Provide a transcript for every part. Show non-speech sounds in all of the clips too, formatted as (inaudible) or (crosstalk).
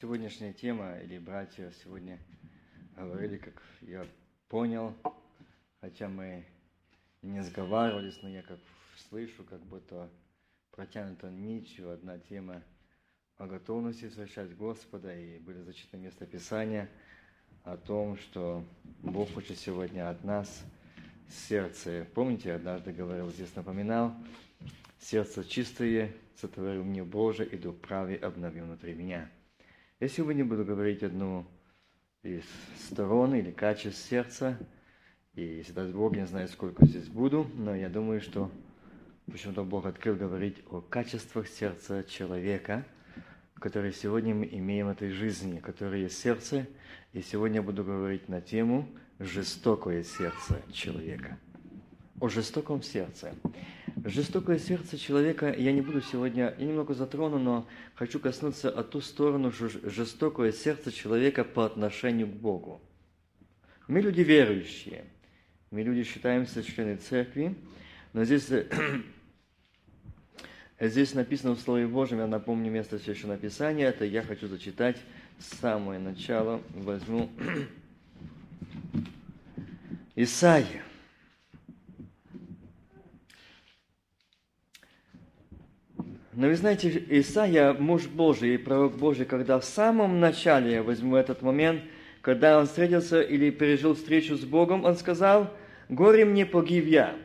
Сегодняшняя тема, или братья сегодня говорили, как я понял, хотя мы не сговаривались, но я как слышу, как будто протянута нитью одна тема о готовности совершать Господа, и были зачитаны место Писания о том, что Бог хочет сегодня от нас сердце. Помните, однажды говорил, здесь напоминал, сердце чистое, сотворил мне Боже, и дух правый обновил внутри меня. Я сегодня буду говорить одну из сторон или качеств сердца. И если даст Бог, я не знаю, сколько здесь буду, но я думаю, что почему-то Бог открыл говорить о качествах сердца человека, которые сегодня мы имеем в этой жизни, которые есть сердце. И сегодня я буду говорить на тему «Жестокое сердце человека». О жестоком сердце. Жестокое сердце человека я не буду сегодня, я немного затрону, но хочу коснуться о ту сторону жестокое сердце человека по отношению к Богу. Мы люди верующие, мы люди считаемся члены церкви, но здесь, (clears throat) здесь написано в Слове Божьем, я напомню место Священного Писания, это я хочу зачитать с самого начала, возьму (clears throat) Исаия, Но вы знаете, Исаия, муж Божий и пророк Божий, когда в самом начале, я возьму этот момент, когда он встретился или пережил встречу с Богом, он сказал, «Горе мне погиб я».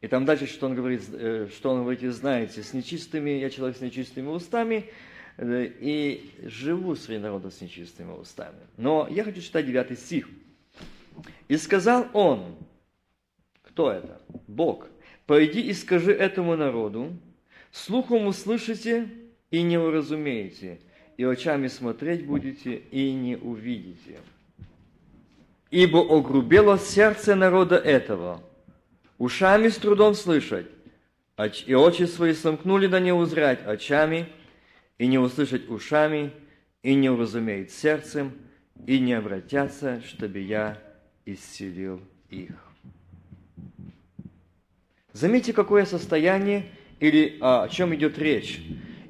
И там дальше, что он говорит, э, что он говорит, знаете, с нечистыми, я человек с нечистыми устами, э, и живу среди народа с нечистыми устами. Но я хочу читать 9 стих. «И сказал он, кто это? Бог, пойди и скажи этому народу, Слухом услышите и не уразумеете, и очами смотреть будете и не увидите. Ибо огрубело сердце народа этого, ушами с трудом слышать, и очи свои сомкнули да не узрять очами, и не услышать ушами, и не уразумеет сердцем, и не обратятся, чтобы я исцелил их. Заметьте, какое состояние или а, о чем идет речь.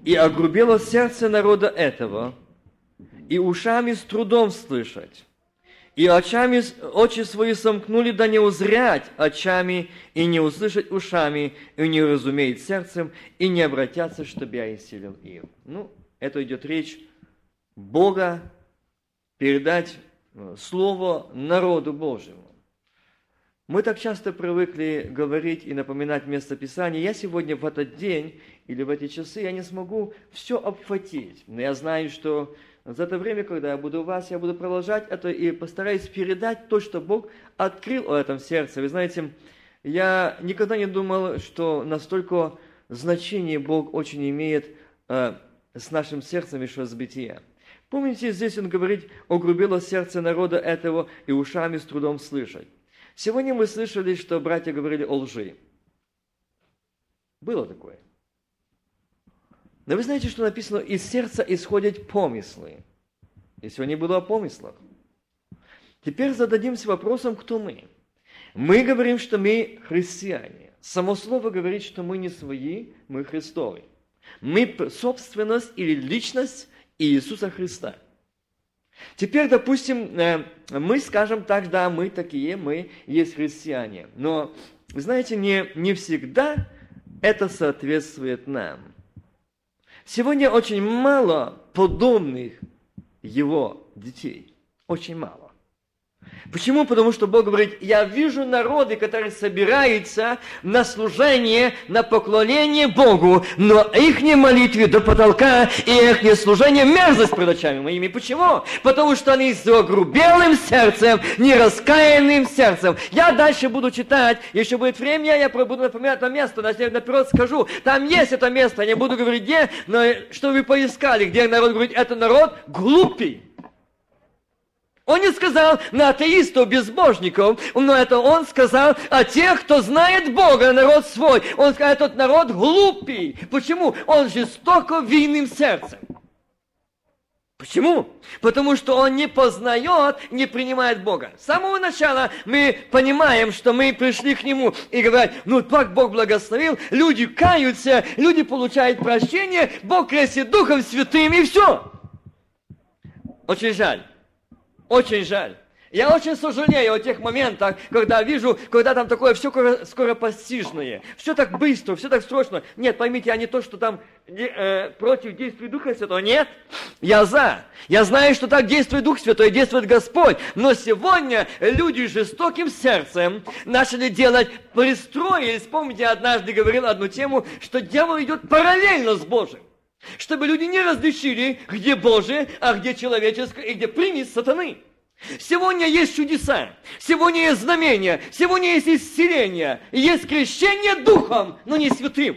«И огрубело сердце народа этого, и ушами с трудом слышать, и очами, очи свои сомкнули, да не узрять очами, и не услышать ушами, и не разумеет сердцем, и не обратятся, чтобы я исцелил их». Ну, это идет речь Бога передать э, Слово народу Божьему. Мы так часто привыкли говорить и напоминать место Писания. Я сегодня в этот день или в эти часы я не смогу все обхватить. Но я знаю, что за это время, когда я буду у вас, я буду продолжать это и постараюсь передать то, что Бог открыл о этом сердце. Вы знаете, я никогда не думал, что настолько значение Бог очень имеет э, с нашим сердцем еще с бытия. Помните, здесь он говорит, огрубило сердце народа этого и ушами с трудом слышать. Сегодня мы слышали, что братья говорили о лжи. Было такое. Но вы знаете, что написано, из сердца исходят помыслы. И сегодня было о помыслах. Теперь зададимся вопросом, кто мы. Мы говорим, что мы христиане. Само слово говорит, что мы не свои, мы Христовы. Мы собственность или личность Иисуса Христа. Теперь, допустим, э, мы скажем так, да, мы такие, мы есть христиане. Но, знаете, не, не всегда это соответствует нам. Сегодня очень мало подобных его детей. Очень мало. Почему? Потому что Бог говорит, я вижу народы, которые собираются на служение, на поклонение Богу, но их не молитве до потолка, и их не служение мерзость пред очами моими. Почему? Потому что они с огрубелым сердцем, нераскаянным сердцем. Я дальше буду читать, еще будет время, я буду напоминать это место, наперед скажу. Там есть это место, я не буду говорить где, но что вы поискали, где народ говорит, это народ глупый. Он не сказал на атеистов, безбожников, но это он сказал о тех, кто знает Бога, народ свой. Он сказал, этот народ глупый. Почему? Он жестоко винным сердцем. Почему? Потому что он не познает, не принимает Бога. С самого начала мы понимаем, что мы пришли к Нему и говорят, ну так Бог благословил, люди каются, люди получают прощение, Бог крестит Духом Святым и все. Очень жаль. Очень жаль. Я очень сожалею о тех моментах, когда вижу, когда там такое все скоропостижное, все так быстро, все так срочно. Нет, поймите, я не то, что там э, против действий Духа Святого. Нет, я за. Я знаю, что так действует Дух Святой, действует Господь. Но сегодня люди жестоким сердцем начали делать, пристроились. Помните, я однажды говорил одну тему, что дьявол идет параллельно с Божьим. Чтобы люди не различили, где Божие, а где человеческое, и где примесь сатаны. Сегодня есть чудеса, сегодня есть знамения, сегодня есть исцеление, есть крещение духом, но не святым.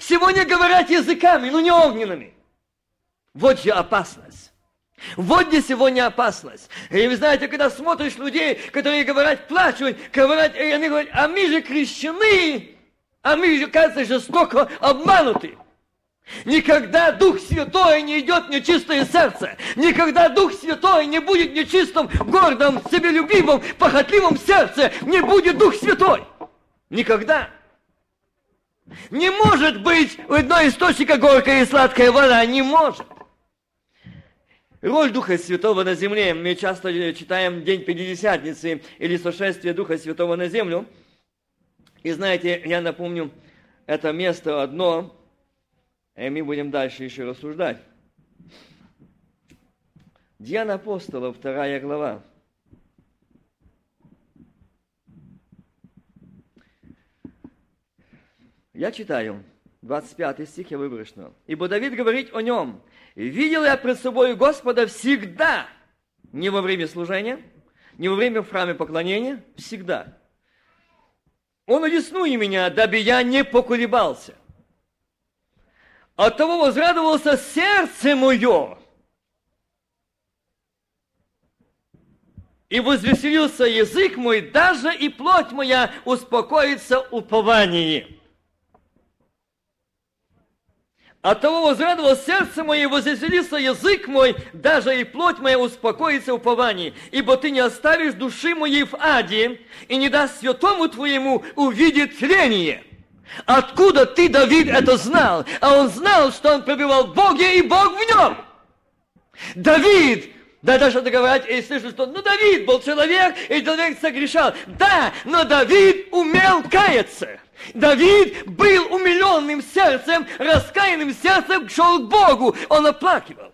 Сегодня говорят языками, но не огненными. Вот же опасность. Вот где сегодня опасность. И вы знаете, когда смотришь людей, которые говорят, плачут, говорят, и они говорят, а мы же крещены, а мы же, кажется, жестоко обмануты. Никогда Дух Святой не идет в нечистое сердце. Никогда Дух Святой не будет в нечистом, гордом, себелюбивом, похотливом сердце. Не будет Дух Святой. Никогда. Не может быть у одного источника горькая и сладкая вода. Не может. Роль Духа Святого на земле. Мы часто читаем День Пятидесятницы или сошествие Духа Святого на землю. И знаете, я напомню, это место одно, и мы будем дальше еще рассуждать. Деяния апостолов, вторая глава. Я читаю, 25 стих я выброшено. «Ибо Давид говорит о нем, видел я пред собой Господа всегда, не во время служения, не во время в храме поклонения, всегда. Он одесную меня, дабы я не поколебался. От того возрадовался сердце мое. И возвеселился язык мой, даже и плоть моя успокоится уповании. От того возрадовалось сердце мое, и возвеселился язык мой, даже и плоть моя успокоится уповании. Ибо ты не оставишь души моей в аде, и не даст святому твоему увидеть тление. Откуда ты, Давид, это знал? А он знал, что он пробивал в Боге, и Бог в нем. Давид, да даже что говорят, и слышу, что ну Давид был человек, и человек согрешал. Да, но Давид умел каяться. Давид был умиленным сердцем, раскаянным сердцем, шел к Богу. Он оплакивал.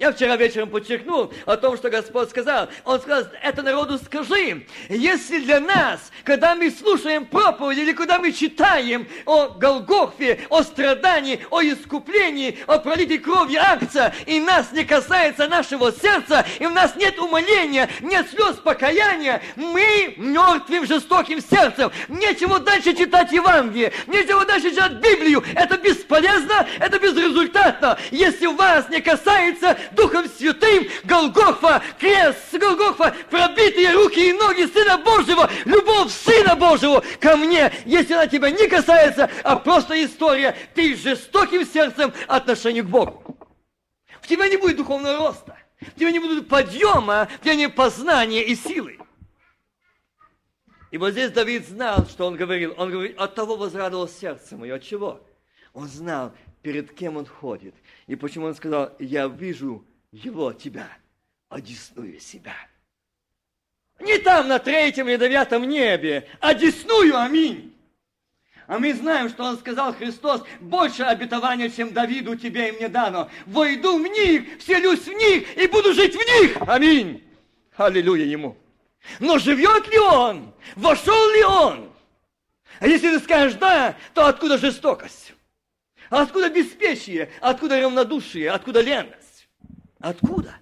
Я вчера вечером подчеркнул о том, что Господь сказал. Он сказал, это народу скажи, если для нас, когда мы слушаем проповедь или когда мы читаем о Голгофе, о страдании, о искуплении, о пролитии крови акция, и нас не касается нашего сердца, и у нас нет умоления, нет слез покаяния, мы мертвым жестоким сердцем. Нечего дальше читать Евангелие, нечего дальше читать Библию. Это бесполезно, это безрезультатно. Если вас не касается Духом Святым, Голгофа, крест, Голгофа, пробитые руки и ноги Сына Божьего, любовь Сына Божьего ко мне, если она тебя не касается, а просто история, ты жестоким сердцем отношению к Богу. В тебя не будет духовного роста, в тебя не будет подъема, в тебя не познания и силы. И вот здесь Давид знал, что он говорил. Он говорит, от того возрадовалось сердце мое. От чего? Он знал, перед кем он ходит. И почему он сказал, я вижу его, тебя, одесную себя. Не там на третьем или девятом небе, а аминь. А мы знаем, что он сказал Христос, больше обетования, чем Давиду тебе и мне дано. Войду в них, вселюсь в них и буду жить в них. Аминь. Аллилуйя ему. Но живет ли он? Вошел ли он? А если ты скажешь да, то откуда жестокость? А откуда беспечие? Откуда равнодушие? Откуда леность? Откуда?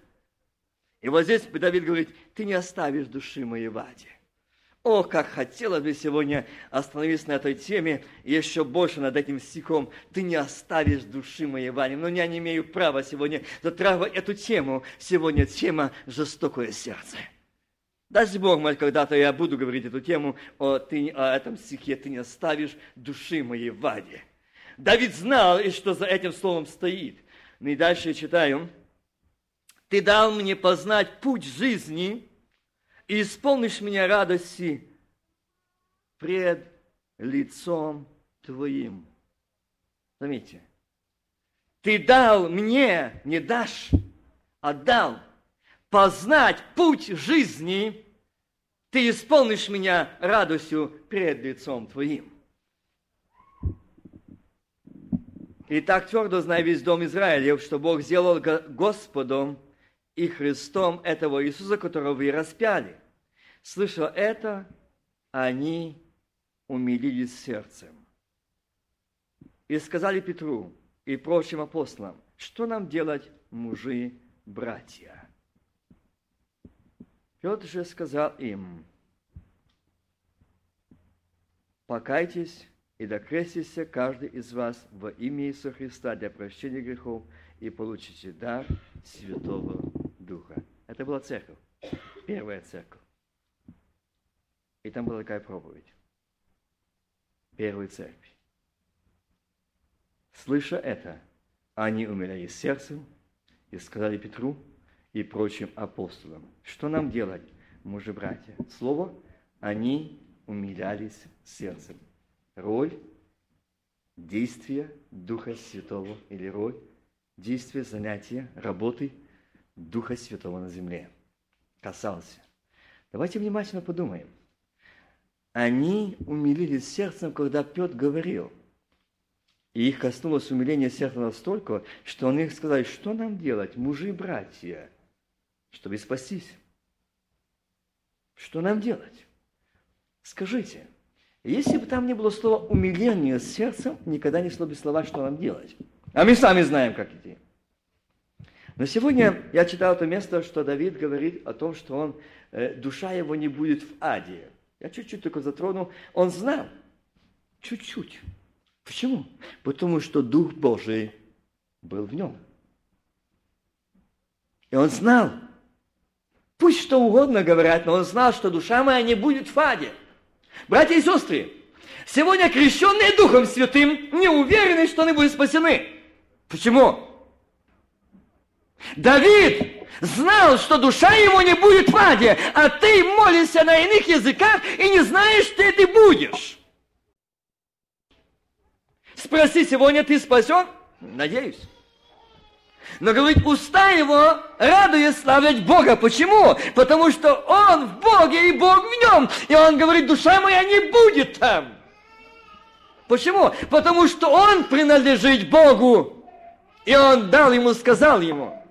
И вот здесь Давид говорит, ты не оставишь души моей в аде. О, как хотелось бы сегодня остановиться на этой теме и еще больше над этим стихом. Ты не оставишь души моей в аде. Но я не имею права сегодня затрагивать эту тему. Сегодня тема «Жестокое сердце». Даст Бог, может, когда-то я буду говорить эту тему о, ты, о этом стихе. Ты не оставишь души моей в аде. Давид знал, и что за этим словом стоит. Ну и дальше читаю. Ты дал мне познать путь жизни и исполнишь меня радости пред лицом Твоим. Заметьте, ты дал мне, не дашь, отдал познать путь жизни, ты исполнишь меня радостью пред лицом Твоим. И так твердо знай весь дом Израилев, что Бог сделал Господом и Христом этого Иисуса, которого вы распяли. Слыша это, они умилились сердцем. И сказали Петру и прочим апостолам, что нам делать, мужи, братья? Петр же сказал им, покайтесь и докрестись каждый из вас во имя Иисуса Христа для прощения грехов и получите дар Святого Духа. Это была церковь, первая церковь. И там была такая проповедь. Первой церкви. Слыша это, они умерли сердцем и сказали Петру и прочим апостолам, что нам делать, мужи-братья? Слово, они умилялись сердцем. Роль действия Духа Святого или роль действия, занятия, работы Духа Святого на земле касался. Давайте внимательно подумаем. Они умилились сердцем, когда Петр говорил. И их коснулось умиление сердца настолько, что он их сказал, что нам делать, мужи и братья, чтобы спастись? Что нам делать? Скажите, если бы там не было слова умиление сердцем, никогда не шло бы слова, что нам делать. А мы сами знаем, как идти. Но сегодня я читал это место, что Давид говорит о том, что он, э, душа его не будет в аде. Я чуть-чуть только затронул. Он знал. Чуть-чуть. Почему? Потому что Дух Божий был в нем. И он знал. Пусть что угодно говорят, но он знал, что душа моя не будет в аде. Братья и сестры, сегодня крещенные Духом Святым не уверены, что они будут спасены. Почему? Давид знал, что душа его не будет в аде, а ты молишься на иных языках и не знаешь, что ты будешь. Спроси, сегодня ты спасен? Надеюсь. Но, говорит, уста его радует славлять Бога. Почему? Потому что он в Боге и Бог в нем. И он говорит, душа моя не будет там. Почему? Потому что он принадлежит Богу. И он дал ему, сказал ему –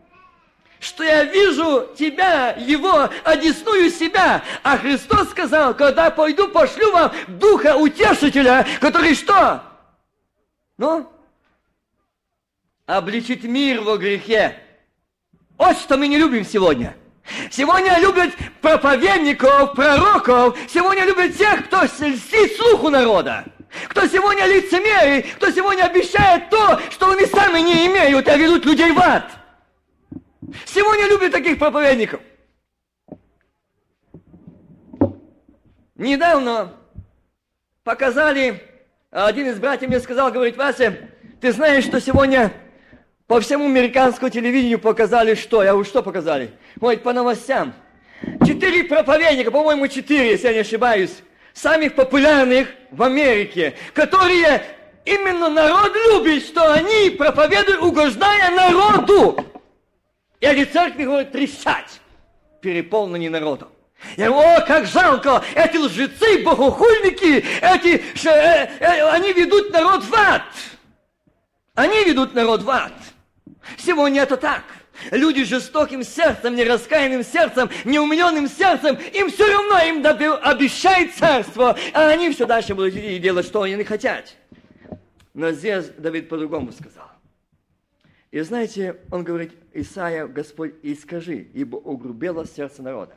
что я вижу тебя, его, одесную себя. А Христос сказал, когда пойду, пошлю вам Духа Утешителя, который что? Ну? Обличить мир во грехе. Вот что мы не любим сегодня. Сегодня любят проповедников, пророков. Сегодня любят тех, кто льстит слуху народа. Кто сегодня лицемерий, кто сегодня обещает то, что они сами не имеют, а ведут людей в ад. Сегодня любят таких проповедников. Недавно показали, один из братьев мне сказал, говорит, Вася, ты знаешь, что сегодня по всему американскому телевидению показали что? Я говорю, что показали? Ой, по новостям. Четыре проповедника, по-моему, четыре, если я не ошибаюсь, самых популярных в Америке, которые именно народ любит, что они проповедуют, угождая народу. И эти церкви, говорят, трещать, переполнены народом. Я говорю, о, как жалко, эти лжецы, богохульники, эти, э, э, они ведут народ в ад. Они ведут народ в ад. Сегодня это так. Люди жестоким сердцем, нераскаянным сердцем, неумленным сердцем, им все равно им обещает царство, а они все дальше будут делать, что они хотят. Но здесь Давид по-другому сказал. И знаете, он говорит, Исаия, Господь, и скажи, ибо угрубело сердце народа.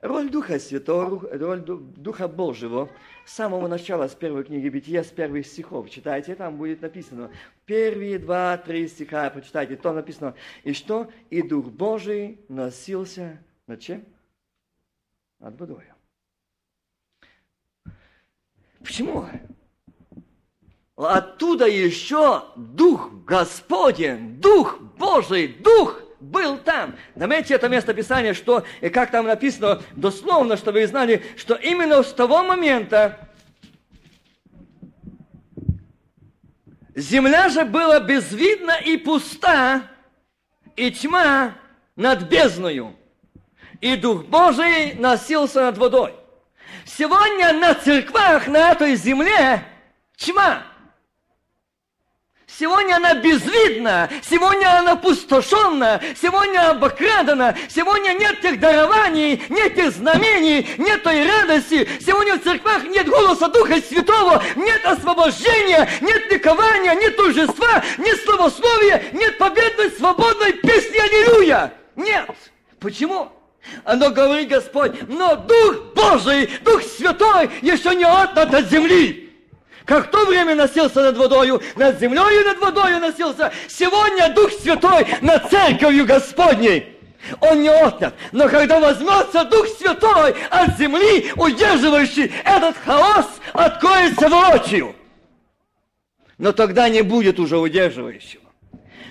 Роль Духа Святого, роль Духа Божьего с самого начала, с первой книги Бытия, с первых стихов. Читайте, там будет написано. Первые два, три стиха прочитайте. Там написано. И что? И Дух Божий носился над чем? Над водой. Почему? Оттуда еще Дух Господень, Дух Божий, Дух был там. Заметьте это место Писания, что, и как там написано, дословно, чтобы вы знали, что именно с того момента земля же была безвидна и пуста, и тьма над бездною, и Дух Божий носился над водой. Сегодня на церквах на этой земле тьма. Сегодня она безвидна, сегодня она пустошенна, сегодня обокрадана, сегодня нет тех дарований, нет тех знамений, нет той радости. Сегодня в церквах нет голоса Духа Святого, нет освобождения, нет ликования, нет торжества, нет словословия, нет победной, свободной песни Аллилуйя. Нет. Почему? Оно говорит Господь, но Дух Божий, Дух Святой еще не отнят от земли. Как то время носился над водою, над землей над водою носился, сегодня Дух Святой над церковью Господней. Он не отнят. Но когда возьмется Дух Святой от земли, удерживающий этот хаос, откроется воочию. Но тогда не будет уже удерживающего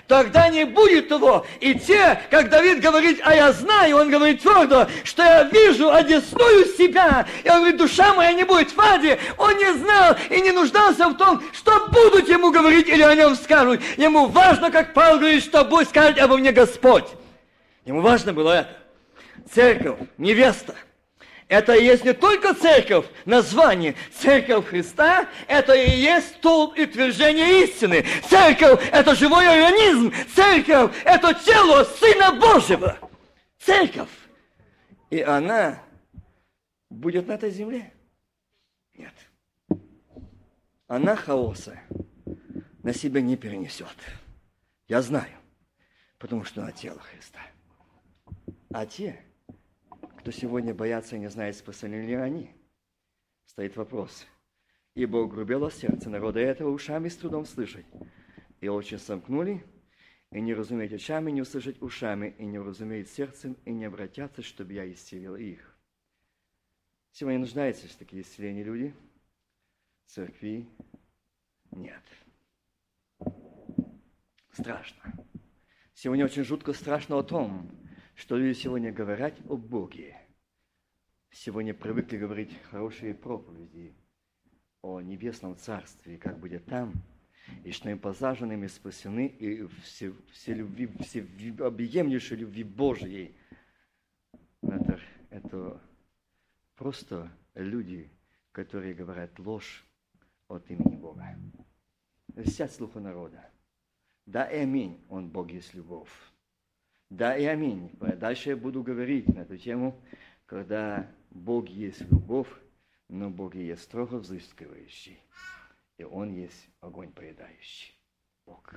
тогда не будет его. И те, как Давид говорит, а я знаю, он говорит твердо, что я вижу, одесную себя. И он говорит, душа моя не будет в аде. Он не знал и не нуждался в том, что будут ему говорить или о нем скажут. Ему важно, как Павел говорит, что будет сказать обо мне Господь. Ему важно было это. Церковь, невеста – это и есть не только церковь, название. Церковь Христа – это и есть столб и утверждение истины. Церковь – это живой организм. Церковь – это тело Сына Божьего. Церковь. И она будет на этой земле? Нет. Она хаоса на себя не перенесет. Я знаю, потому что она тело Христа. А те – кто сегодня боятся и не знает, спасены ли они. Стоит вопрос. Ибо угрубело сердце народа этого ушами с трудом слышать. И очень сомкнули, и не разумеют ушами, не услышать ушами, и не разумеют сердцем, и не обратятся, чтобы я исцелил их. Сегодня нуждаются в такие исцеления люди. Церкви нет. Страшно. Сегодня очень жутко страшно о том, что люди сегодня говорят о Боге. Сегодня привыкли говорить хорошие проповеди о небесном царстве, как будет там, и что им посаженными спасены, и все, все любви, все объемлющей любви Божьей. Это, это просто люди, которые говорят ложь от имени Бога. Сядь слуха народа. Да и аминь, он Бог есть любовь. Да и аминь. Дальше я буду говорить на эту тему, когда Бог есть любовь, но Бог есть строго взыскивающий. И Он есть огонь поедающий. Бог.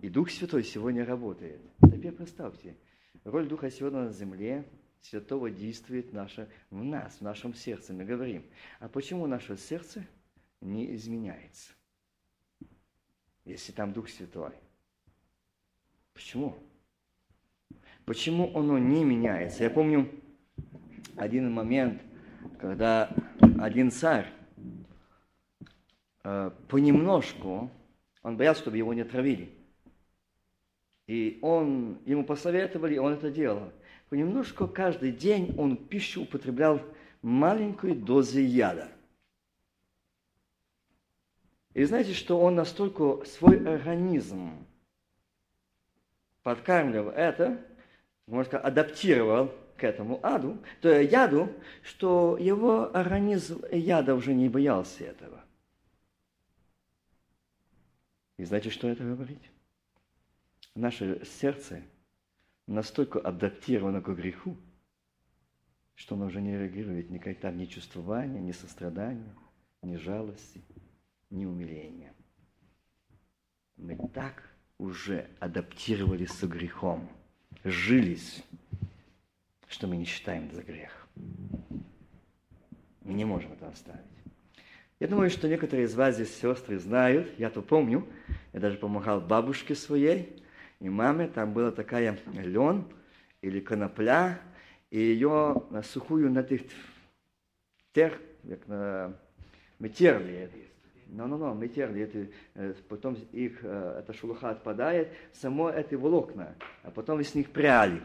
И Дух Святой сегодня работает. Теперь представьте, роль Духа Святого на земле, Святого действует наше, в нас, в нашем сердце. Мы говорим, а почему наше сердце не изменяется, если там Дух Святой? Почему? Почему оно не меняется? Я помню один момент, когда один царь э, понемножку, он боялся, чтобы его не отравили. И он, ему посоветовали, он это делал. Понемножку каждый день он пищу употреблял маленькую дозу яда. И знаете, что он настолько свой организм подкармливал это, можно сказать, адаптировал к этому аду, то яду, что его организм яда уже не боялся этого. И знаете, что это говорит? Наше сердце настолько адаптировано к греху, что оно уже не реагирует никогда ни чувствования, ни сострадания, ни жалости, ни умиления. Мы так уже адаптировались с грехом – жились, что мы не считаем за грех. Мы не можем это оставить. Я думаю, что некоторые из вас здесь сестры знают, я то помню, я даже помогал бабушке своей и маме, там была такая лен или конопля, и ее на сухую на тих тех, как на мы терли но, но, но, мы это, э, потом их, э, эта шелуха отпадает, само эти волокна, а потом из них пряли.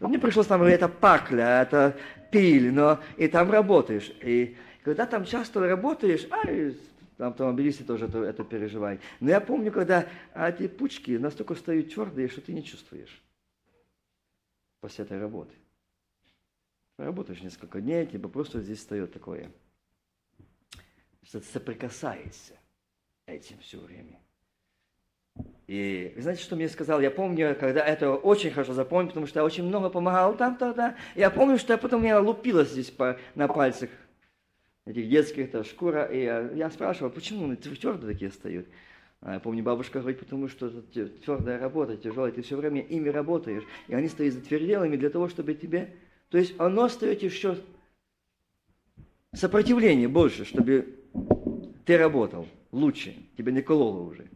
И мне пришлось там, это пакля, это пиль, но и там работаешь. И когда там часто работаешь, а, там автомобилисты тоже это, это переживают. Но я помню, когда эти пучки настолько стают твердые, что ты не чувствуешь. после этой работы. Работаешь несколько дней, тебе просто здесь встает такое, что ты соприкасаешься этим все время. И знаете, что мне сказал? Я помню, когда это очень хорошо запомнил, потому что я очень много помогал там тогда. Я помню, что я потом меня лупила здесь по, на пальцах этих детских, это шкура. И я, я спрашивал, почему твердо такие стоят? А я помню, бабушка говорит, потому что это твердая работа, тяжелая, ты все время ими работаешь. И они стоят затверделыми для того, чтобы тебе... То есть оно остается еще сопротивление больше, чтобы ты работал лучше, тебя не кололо уже.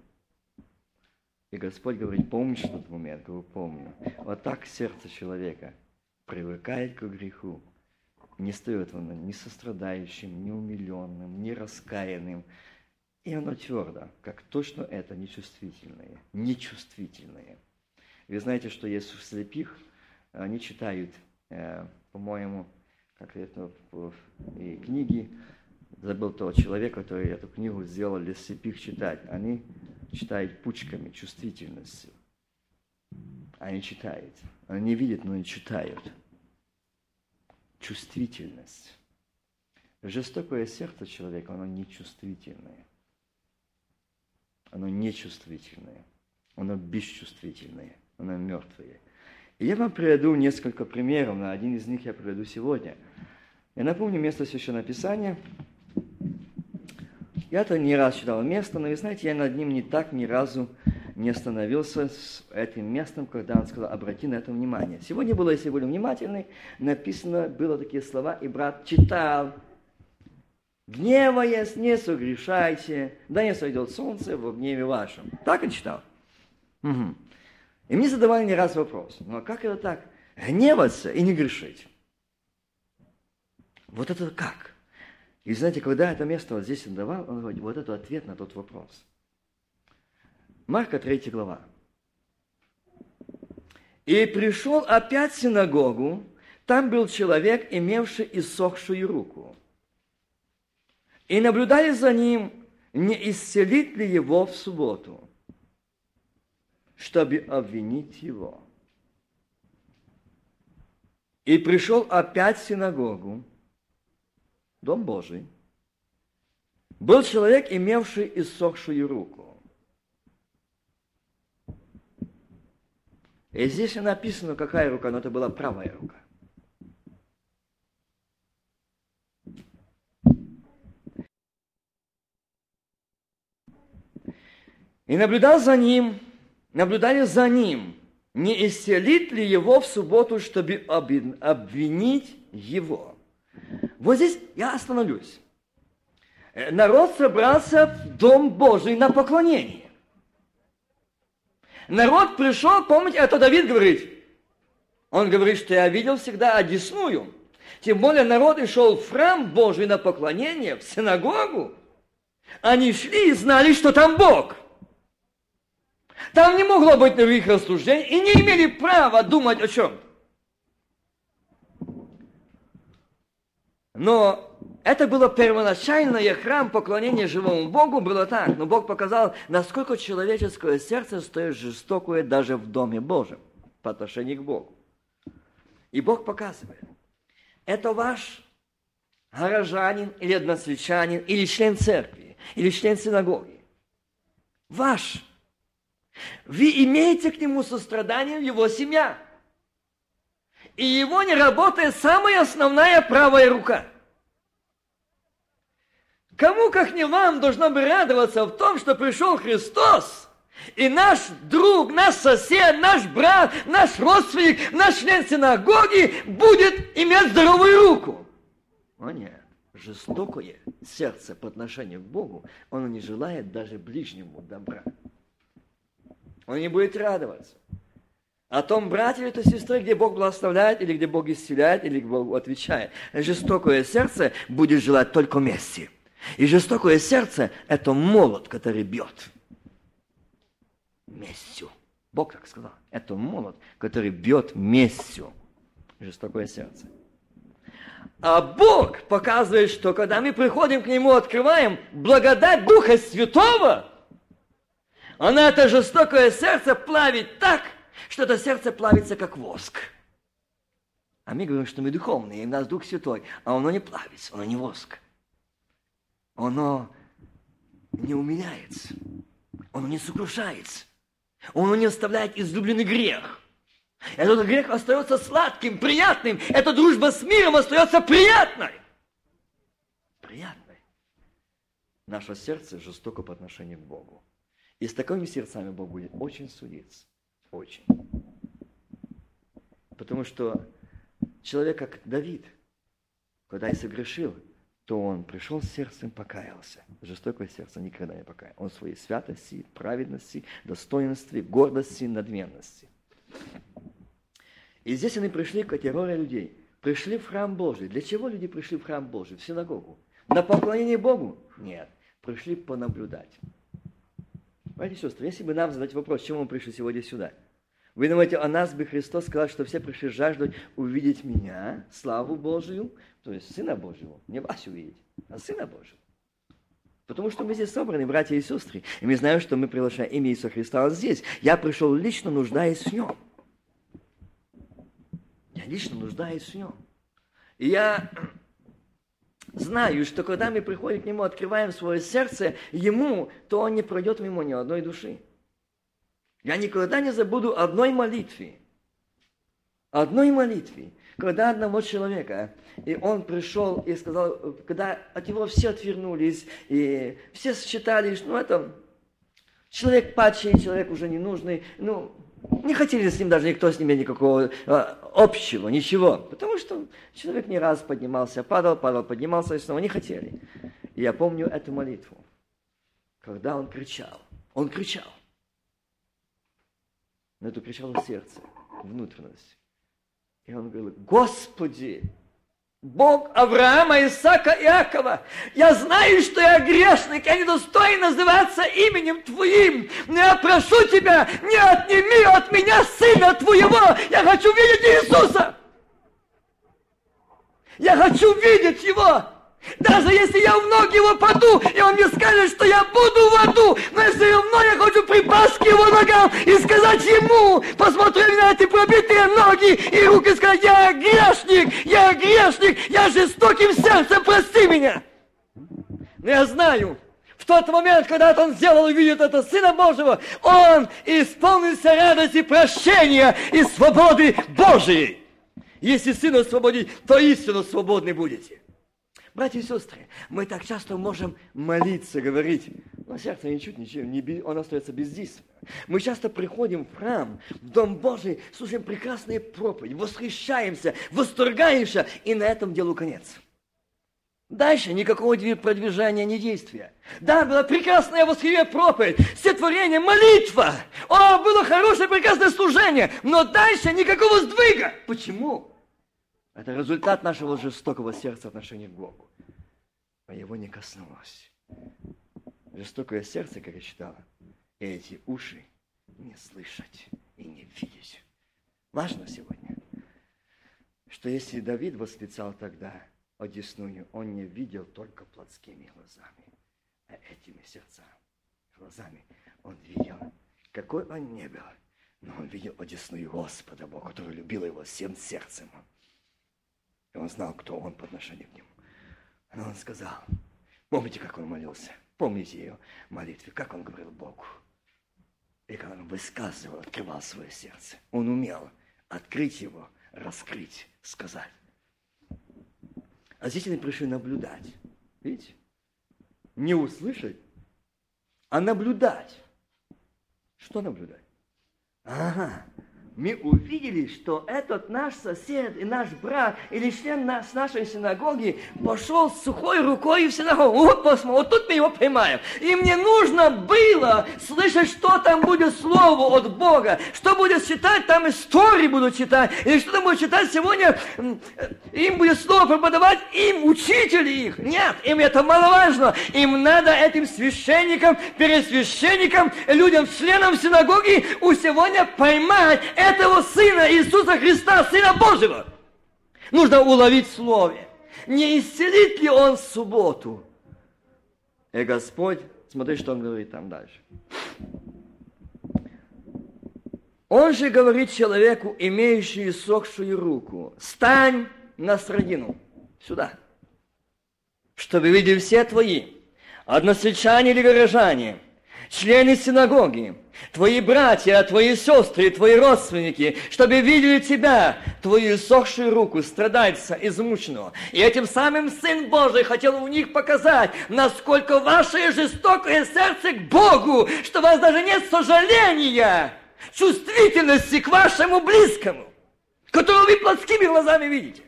И Господь говорит, помнишь этот момент? Говорю, помню. Вот так сердце человека привыкает к греху. Не стоит он ни сострадающим, ни умиленным, ни раскаянным. И оно твердо, как точно это нечувствительное. Нечувствительное. Вы знаете, что есть в слепих, они читают, э, по-моему, в, в книге, забыл того человека, который эту книгу сделал для слепых читать. Они читают пучками, чувствительностью. Они читают. Они не видят, но и читают. Чувствительность. Жестокое сердце человека, оно нечувствительное. Оно нечувствительное. Оно бесчувствительное. Оно мертвое. И я вам приведу несколько примеров. На один из них я приведу сегодня. Я напомню место Священного Писания – я-то не раз читал место, но, вы знаете, я над ним не так ни разу не остановился с этим местом, когда он сказал, обрати на это внимание. Сегодня было, если были внимательны, написано, было такие слова, и брат читал, гневаясь, не согрешайте, да не сойдет солнце в гневе вашем. Так он читал. Угу. И мне задавали не раз вопрос, ну а как это так? Гневаться и не грешить. Вот это как? И знаете, когда это место вот здесь он давал, он говорит, вот это ответ на тот вопрос. Марка 3 глава. И пришел опять в синагогу, там был человек, имевший иссохшую руку. И наблюдали за ним, не исцелит ли его в субботу, чтобы обвинить его. И пришел опять в синагогу, Дом Божий, был человек, имевший иссохшую руку. И здесь написано, какая рука, но это была правая рука. И наблюдал за ним, наблюдали за ним, не исцелит ли его в субботу, чтобы обвинить его. Вот здесь я остановлюсь. Э, народ собрался в Дом Божий на поклонение. Народ пришел, помните, это Давид говорит. Он говорит, что я видел всегда одесную. Тем более народ и шел в храм Божий на поклонение, в синагогу. Они шли и знали, что там Бог. Там не могло быть других рассуждений и не имели права думать о чем-то. Но это было первоначальное храм поклонения живому Богу, было так. Но Бог показал, насколько человеческое сердце стоит жестокое даже в Доме Божьем по отношению к Богу. И Бог показывает, это ваш горожанин или односельчанин, или член церкви, или член синагоги. Ваш. Вы имеете к нему сострадание, его семья – и его не работает самая основная правая рука. Кому, как не вам, должно бы радоваться в том, что пришел Христос, и наш друг, наш сосед, наш брат, наш родственник, наш член синагоги будет иметь здоровую руку. О нет, жестокое сердце по отношению к Богу, оно не желает даже ближнему добра. Он не будет радоваться о том, братья или сестры, где Бог благословляет, или где Бог исцеляет, или где Бог отвечает. Жестокое сердце будет желать только мести. И жестокое сердце – это молот, который бьет. Местью. Бог так сказал. Это молот, который бьет местью. Жестокое сердце. А Бог показывает, что когда мы приходим к Нему, открываем благодать Духа Святого, она это жестокое сердце плавит так, что это сердце плавится, как воск. А мы говорим, что мы духовные, и у нас Дух Святой. А оно не плавится, оно не воск. Оно не умиляется. Оно не сокрушается. Оно не оставляет излюбленный грех. Этот грех остается сладким, приятным. Эта дружба с миром остается приятной. Приятной. Наше сердце жестоко по отношению к Богу. И с такими сердцами Бог будет очень судиться. Очень. Потому что человек, как Давид, когда и согрешил, то он пришел с сердцем, покаялся. Жестокое сердце никогда не покаялся. Он своей святости, праведности, достоинстве, гордости, надменности. И здесь они пришли, категория людей, пришли в храм Божий. Для чего люди пришли в храм Божий, в синагогу? На поклонение Богу? Нет. Пришли понаблюдать. Братья и сестры, если бы нам задать вопрос, чему мы пришли сегодня сюда? Вы думаете, о нас бы Христос сказал, что все пришли жаждать увидеть меня, славу Божию, то есть Сына Божьего, не вас увидеть, а Сына Божьего. Потому что мы здесь собраны, братья и сестры, и мы знаем, что мы приглашаем имя Иисуса Христа здесь. Я пришел лично, нуждаясь в Нем. Я лично нуждаюсь в Нем. И я знаю, что когда мы приходим к Нему, открываем свое сердце Ему, то Он не пройдет мимо ни одной души. Я никогда не забуду одной молитвы. Одной молитвы, когда одного человека, и он пришел и сказал, когда от него все отвернулись, и все считали, что ну, это человек падший, человек уже ненужный, ну, не хотели с ним даже никто с ним никакого а, общего, ничего. Потому что человек не раз поднимался, падал, падал, поднимался и снова не хотели. И я помню эту молитву, когда он кричал. Он кричал. Но это кричало сердце, внутренность. И он говорил, Господи, Бог Авраама, Исаака, Иакова, я знаю, что я грешник, я недостоин называться именем Твоим, но я прошу Тебя, не отними от меня Сына Твоего, я хочу видеть Иисуса. Я хочу видеть Его. Даже если я в ноги его паду, и он мне скажет, что я буду в аду, но если равно я хочу припасть к его ногам и сказать ему, посмотри на эти пробитые ноги и руки, сказать, я грешник, я грешник, я жестоким сердцем, прости меня. Но я знаю, в тот момент, когда он сделал и видит это Сына Божьего, он исполнился радости прощения и свободы Божией. Если Сына освободить, то истинно свободны будете. Братья и сестры, мы так часто можем молиться, говорить, но сердце ничуть ничего, не, он остается бездейственным. Мы часто приходим в храм, в Дом Божий, слушаем прекрасные проповеди, восхищаемся, восторгаемся, и на этом делу конец. Дальше никакого продвижения, ни действия. Да, была прекрасная восхваление проповедь, сотворение, молитва. О, было хорошее, прекрасное служение. Но дальше никакого сдвига. Почему? Это результат нашего жестокого сердца отношения к Богу. А его не коснулось. Жестокое сердце, как я читала, и эти уши не слышать и не видеть. Важно сегодня, что если Давид восклицал тогда одесную, он не видел только плотскими глазами, а этими сердцами, глазами он видел, какой он не был, но он видел одесную Господа Бога, который любил его всем сердцем. И он знал, кто он по отношению к нему. Но он сказал, помните, как он молился? Помните ее молитве, как он говорил Богу. И как он высказывал, открывал свое сердце. Он умел открыть его, раскрыть, сказать. А здесь они пришли наблюдать. Видите? Не услышать, а наблюдать. Что наблюдать? Ага, мы увидели, что этот наш сосед и наш брат или член нас, нашей синагоги пошел сухой рукой в синагогу. Вот посмотри, вот тут мы его поймаем. И мне нужно было слышать, что там будет слово от Бога, что будет читать, там истории будут читать, или что там будет читать сегодня, им будет слово преподавать, им учители их. Нет, им это маловажно. Им надо этим священникам, перед священником, людям, членам синагоги у сегодня поймать этого Сына Иисуса Христа, Сына Божьего. Нужно уловить в Слове. Не исцелит ли Он в субботу? И Господь, смотри, что Он говорит там дальше. Он же говорит человеку, имеющему сохшую руку, стань на средину, сюда, чтобы видели все твои, односельчане или горожане, члены синагоги, твои братья, твои сестры, твои родственники, чтобы видели тебя, твою сохшую руку, страдальца, измученного. И этим самым Сын Божий хотел у них показать, насколько ваше жестокое сердце к Богу, что у вас даже нет сожаления, чувствительности к вашему близкому, которого вы плотскими глазами видите.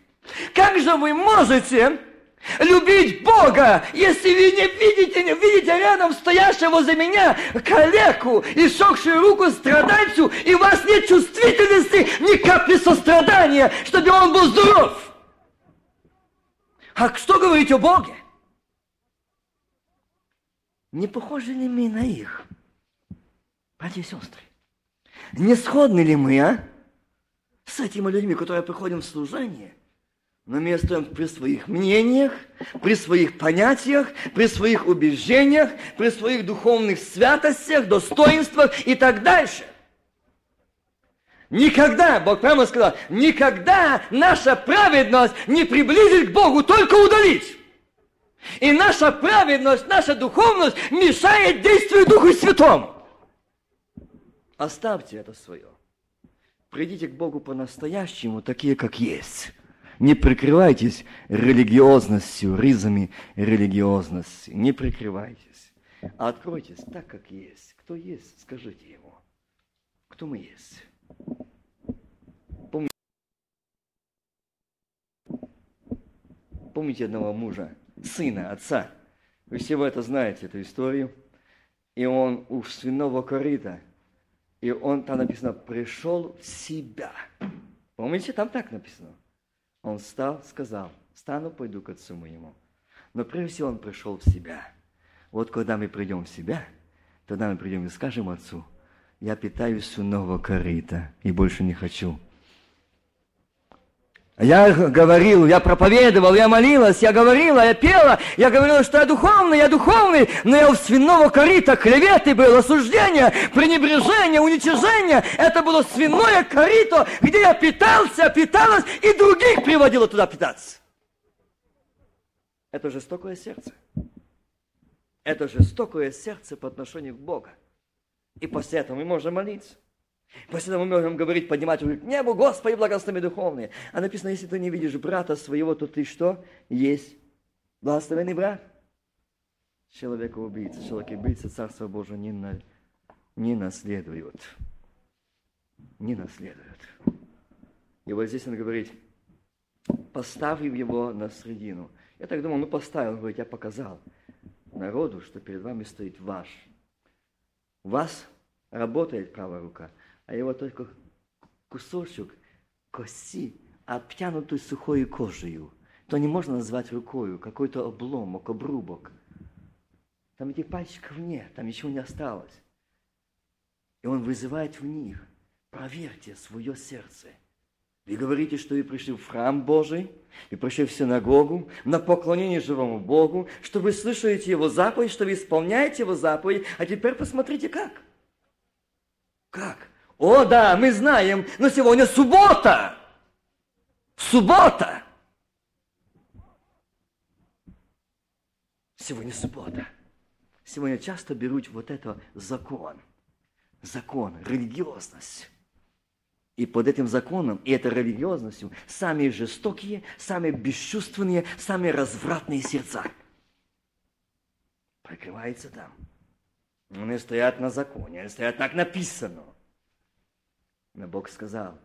Как же вы можете любить Бога, если вы не видите, не видите рядом стоящего возле меня калеку и сохшую руку страдальцу, и у вас нет чувствительности, ни капли сострадания, чтобы он был здоров. А что говорить о Боге? Не похожи ли мы на их, братья и сестры? Не сходны ли мы, а? С этими людьми, которые приходим в служение – но мы остаемся при своих мнениях, при своих понятиях, при своих убеждениях, при своих духовных святостях, достоинствах и так дальше. Никогда, Бог прямо сказал, никогда наша праведность не приблизит к Богу, только удалить. И наша праведность, наша духовность мешает действию Духу Святому. Оставьте это свое. Придите к Богу по-настоящему, такие, как есть. Не прикрывайтесь религиозностью, ризами религиозности. Не прикрывайтесь. А откройтесь так, как есть. Кто есть, скажите ему. Кто мы есть. Помните, помните одного мужа, сына, отца. Вы все вы это знаете, эту историю. И он у свиного корита. И он, там написано, пришел в себя. Помните, там так написано. Он встал, сказал, стану, пойду к отцу моему. Но прежде всего он пришел в себя. Вот когда мы придем в себя, тогда мы придем и скажем отцу, я питаюсь у нового корыта и больше не хочу я говорил, я проповедовал, я молилась, я говорила, я пела, я говорила, что я духовный, я духовный, но я у свиного корита клеветы был, осуждение, пренебрежение, уничижение. Это было свиное корито, где я питался, питалась и других приводила туда питаться. Это жестокое сердце. Это жестокое сердце по отношению к Богу. И после этого мы можем молиться. После этого мы можем говорить, поднимать руки к небу, Господи, благослови духовные. А написано, если ты не видишь брата своего, то ты что? Есть благословенный брат. Человека убийца, человек убийца Царство Божие не, на, не наследуют. Не наследуют. И вот здесь он говорит, поставив его на средину. Я так думал, ну поставил, говорит, я показал народу, что перед вами стоит ваш. У вас работает правая рука – а его только кусочек кости, обтянутый сухой кожей. То не можно назвать рукою, какой-то обломок, обрубок. Там этих пальчиков нет, там ничего не осталось. И он вызывает в них, проверьте свое сердце. Вы говорите, что вы пришли в храм Божий, вы пришли в синагогу, на поклонение живому Богу, что вы слышите Его заповедь, что вы исполняете Его заповедь, а теперь посмотрите как. Как? О, да, мы знаем, но сегодня суббота. Суббота. Сегодня суббота. Сегодня часто берут вот это закон. Закон, религиозность. И под этим законом и этой религиозностью самые жестокие, самые бесчувственные, самые развратные сердца. Прикрывается там. Они стоят на законе, они стоят так написано. Но Бог сказал,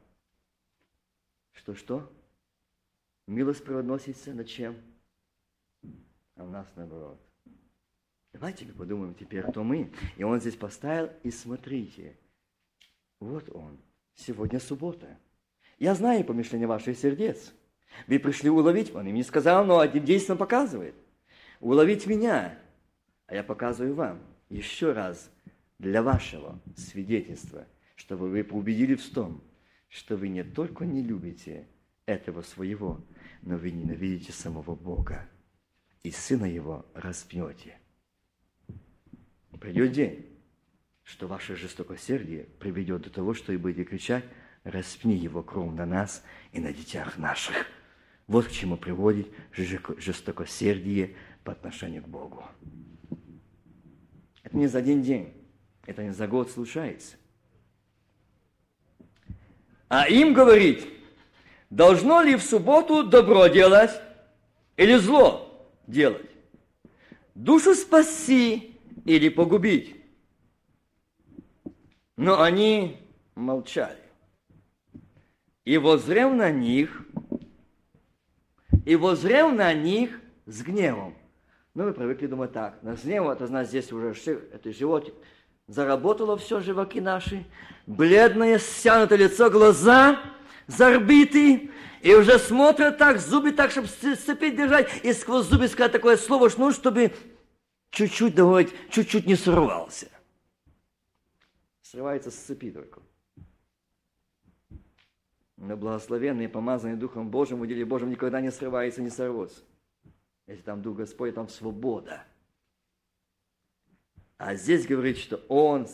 что что? Милость превозносится над чем? А у нас наоборот. Давайте подумаем теперь, кто мы. И он здесь поставил, и смотрите, вот он, сегодня суббота. Я знаю помышление ваших сердец. Вы пришли уловить, он им не сказал, но одним действием показывает. Уловить меня, а я показываю вам еще раз для вашего свидетельства – чтобы вы убедили в том, что вы не только не любите этого своего, но вы ненавидите самого Бога и Сына Его распнете. Придет день, что ваше жестокосердие приведет до того, что и будете кричать, распни его кровь на нас и на детях наших. Вот к чему приводит жестокосердие по отношению к Богу. Это не за один день, это не за год случается. А им говорить, должно ли в субботу добро делать или зло делать? Душу спаси или погубить? Но они молчали. И возрел на них, и возрел на них с гневом. Ну, мы привыкли думать так. На гнев, это значит, здесь уже это животик. Заработало все живоки наши. Бледное, стянутое лицо, глаза зарбиты. И уже смотрят так, зубы так, чтобы сцепить держать. И сквозь зубы сказать такое слово, ну, чтобы чуть-чуть, давать, чуть-чуть не сорвался срывается с цепи только. Но благословенный, помазанный Духом Божьим, в уделе Божьем никогда не срывается, не сорвется. Если там Дух Господь, там свобода. А здесь говорит, что Он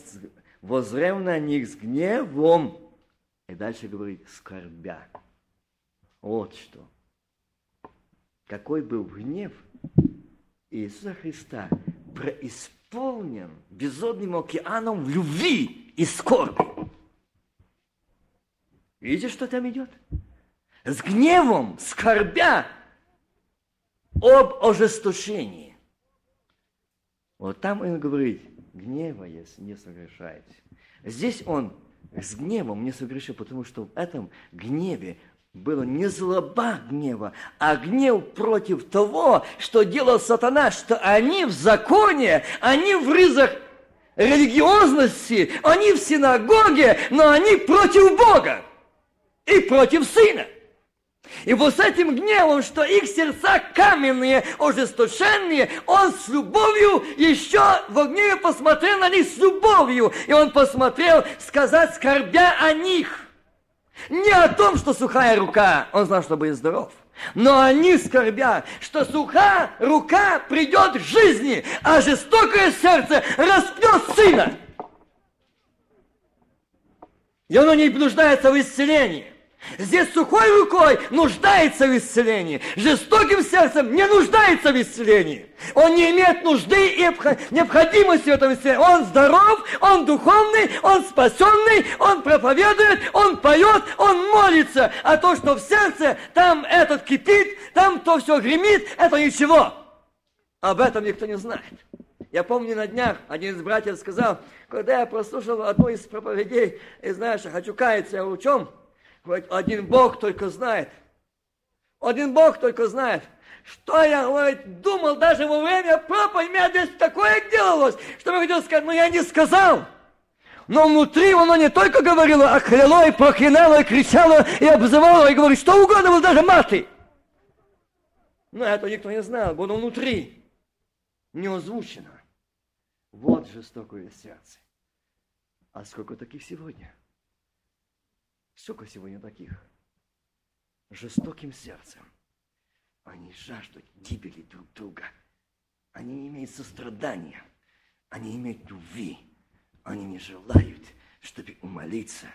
возрел на них с гневом. И дальше говорит, скорбя. Вот что. Какой был гнев Иисуса Христа преисполнен безодным океаном любви и скорби. Видите, что там идет? С гневом, скорбя об ожесточении. Вот там он говорит, гневаясь, не согрешайте. Здесь он с гневом не согрешил, потому что в этом гневе было не злоба гнева, а гнев против того, что делал сатана, что они в законе, они в рызах религиозности, они в синагоге, но они против Бога и против Сына. И вот с этим гневом, что их сердца каменные, ожесточенные, он с любовью еще в гневе посмотрел на них с любовью. И он посмотрел сказать, скорбя о них. Не о том, что сухая рука, он знал, что будет здоров – но они скорбят, что сухая рука придет к жизни, а жестокое сердце распнет сына. И оно не нуждается в исцелении. Здесь сухой рукой нуждается в исцелении, жестоким сердцем не нуждается в исцелении. Он не имеет нужды и необходимости в этом исцелении. Он здоров, он духовный, он спасенный, он проповедует, он поет, он молится. А то, что в сердце, там этот кипит, там то все гремит, это ничего. Об этом никто не знает. Я помню на днях один из братьев сказал, когда я прослушал одну из проповедей, и знаешь, я хочу каяться, я в чем? Говорит, один Бог только знает. Один Бог только знает. Что я, говорит, думал даже во время проповеди, у меня здесь такое делалось, что я хотел сказать, но я не сказал. Но внутри оно не только говорило, а кляло и проклинало, и кричало, и обзывало, и говорит, что угодно, было даже маты. Но это никто не знал, было внутри, не озвучено. Вот жестокое сердце. А сколько таких сегодня? Сколько сегодня таких? Жестоким сердцем. Они жаждут гибели друг друга. Они не имеют сострадания. Они имеют любви. Они не желают, чтобы умолиться,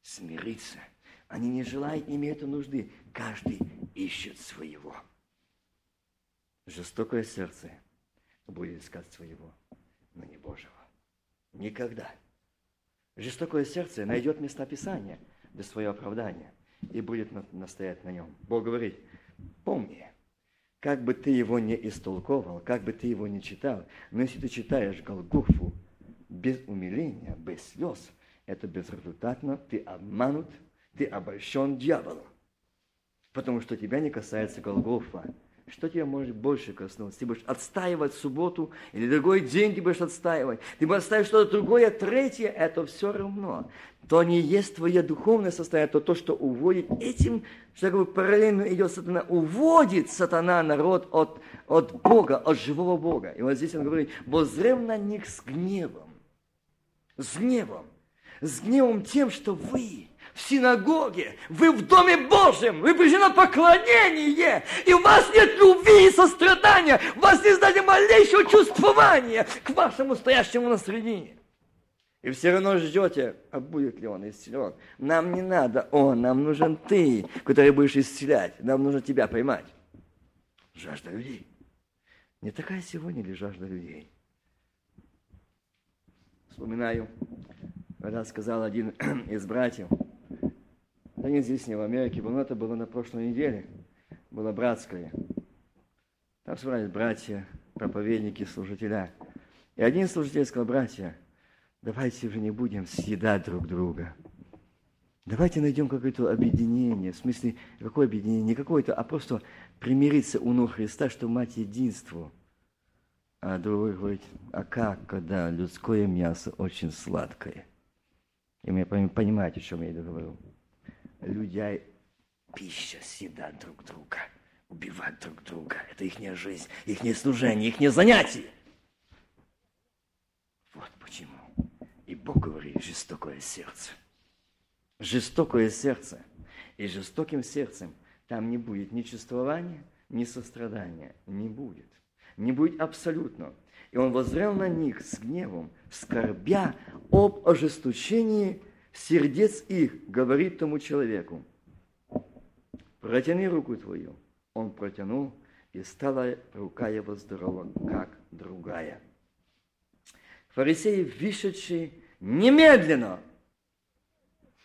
смириться. Они не желают, не имеют нужды. Каждый ищет своего. Жестокое сердце будет искать своего, но не Божьего. Никогда. Жестокое сердце найдет местописание – для своего оправдания и будет настоять на нем. Бог говорит, помни, как бы ты его не истолковал, как бы ты его не читал, но если ты читаешь Голгофу без умиления, без слез, это безрезультатно, ты обманут, ты обольщен дьяволом. Потому что тебя не касается Голгофа, что тебя может больше коснуться? Ты будешь отстаивать субботу, или другой день ты будешь отстаивать. Ты будешь отстаивать что-то другое, третье, это все равно. То не есть твое духовное состояние, то то, что уводит этим, что как бы параллельно идет сатана, уводит сатана народ от, от Бога, от живого Бога. И вот здесь он говорит, возрем на них с гневом. С гневом. С гневом тем, что вы в синагоге, вы в Доме Божьем, вы пришли на поклонение, и у вас нет любви и сострадания, у вас нет даже малейшего чувствования к вашему стоящему на средине. И все равно ждете, а будет ли он исцелен. Нам не надо он, нам нужен ты, который будешь исцелять. Нам нужно тебя поймать. Жажда людей. Не такая сегодня ли жажда людей? Вспоминаю, когда сказал один (clears throat) из братьев, да не здесь, не в Америке, но это было на прошлой неделе, было братское. Там собрались братья, проповедники, служителя. И один служитель сказал, братья, давайте уже не будем съедать друг друга. Давайте найдем какое-то объединение. В смысле, какое объединение? Не какое-то, а просто примириться у ног Христа, что мать единству. А другой говорит, а как, когда людское мясо очень сладкое? И вы понимаете, о чем я говорю. Люди пища съедать друг друга, убивать друг друга. Это их жизнь, их служение, их занятие. Вот почему. И Бог говорит, жестокое сердце. Жестокое сердце. И жестоким сердцем там не будет ни чувствования, ни сострадания. Не будет. Не будет абсолютно. И он возрел на них с гневом, скорбя об ожесточении сердец их, говорит тому человеку. Протяни руку твою. Он протянул, и стала рука его здорова, как другая. Фарисеи, вышедшие немедленно,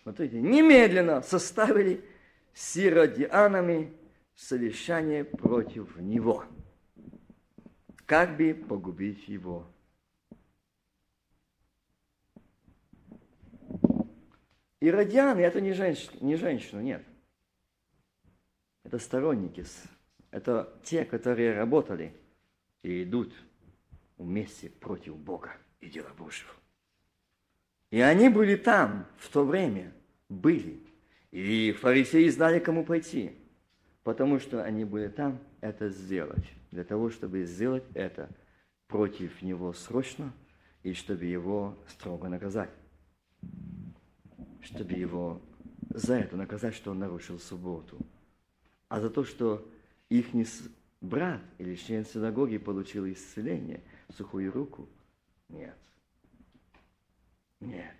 смотрите, немедленно составили сиродианами совещание против него, как бы погубить его. Иродианы – это не женщина, не женщина, нет. Это сторонники, это те, которые работали и идут вместе против Бога и дела Божьего. И они были там в то время, были. И фарисеи знали, кому пойти, потому что они были там это сделать. Для того, чтобы сделать это против него срочно и чтобы его строго наказать. Чтобы его за это наказать, что он нарушил субботу. А за то, что их брат или член синагоги получил исцеление, сухую руку – нет. Нет.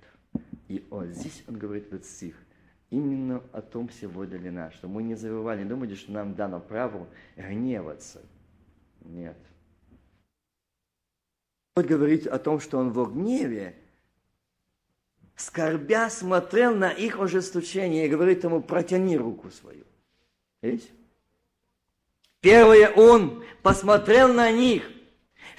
И вот здесь он говорит этот стих. Именно о том сегодня для нас, что мы не забывали, не думали, что нам дано право гневаться. Нет. Он говорит о том, что он во гневе, скорбя, смотрел на их ожесточение и говорит ему, протяни руку свою. Видите? Первое, он посмотрел на них –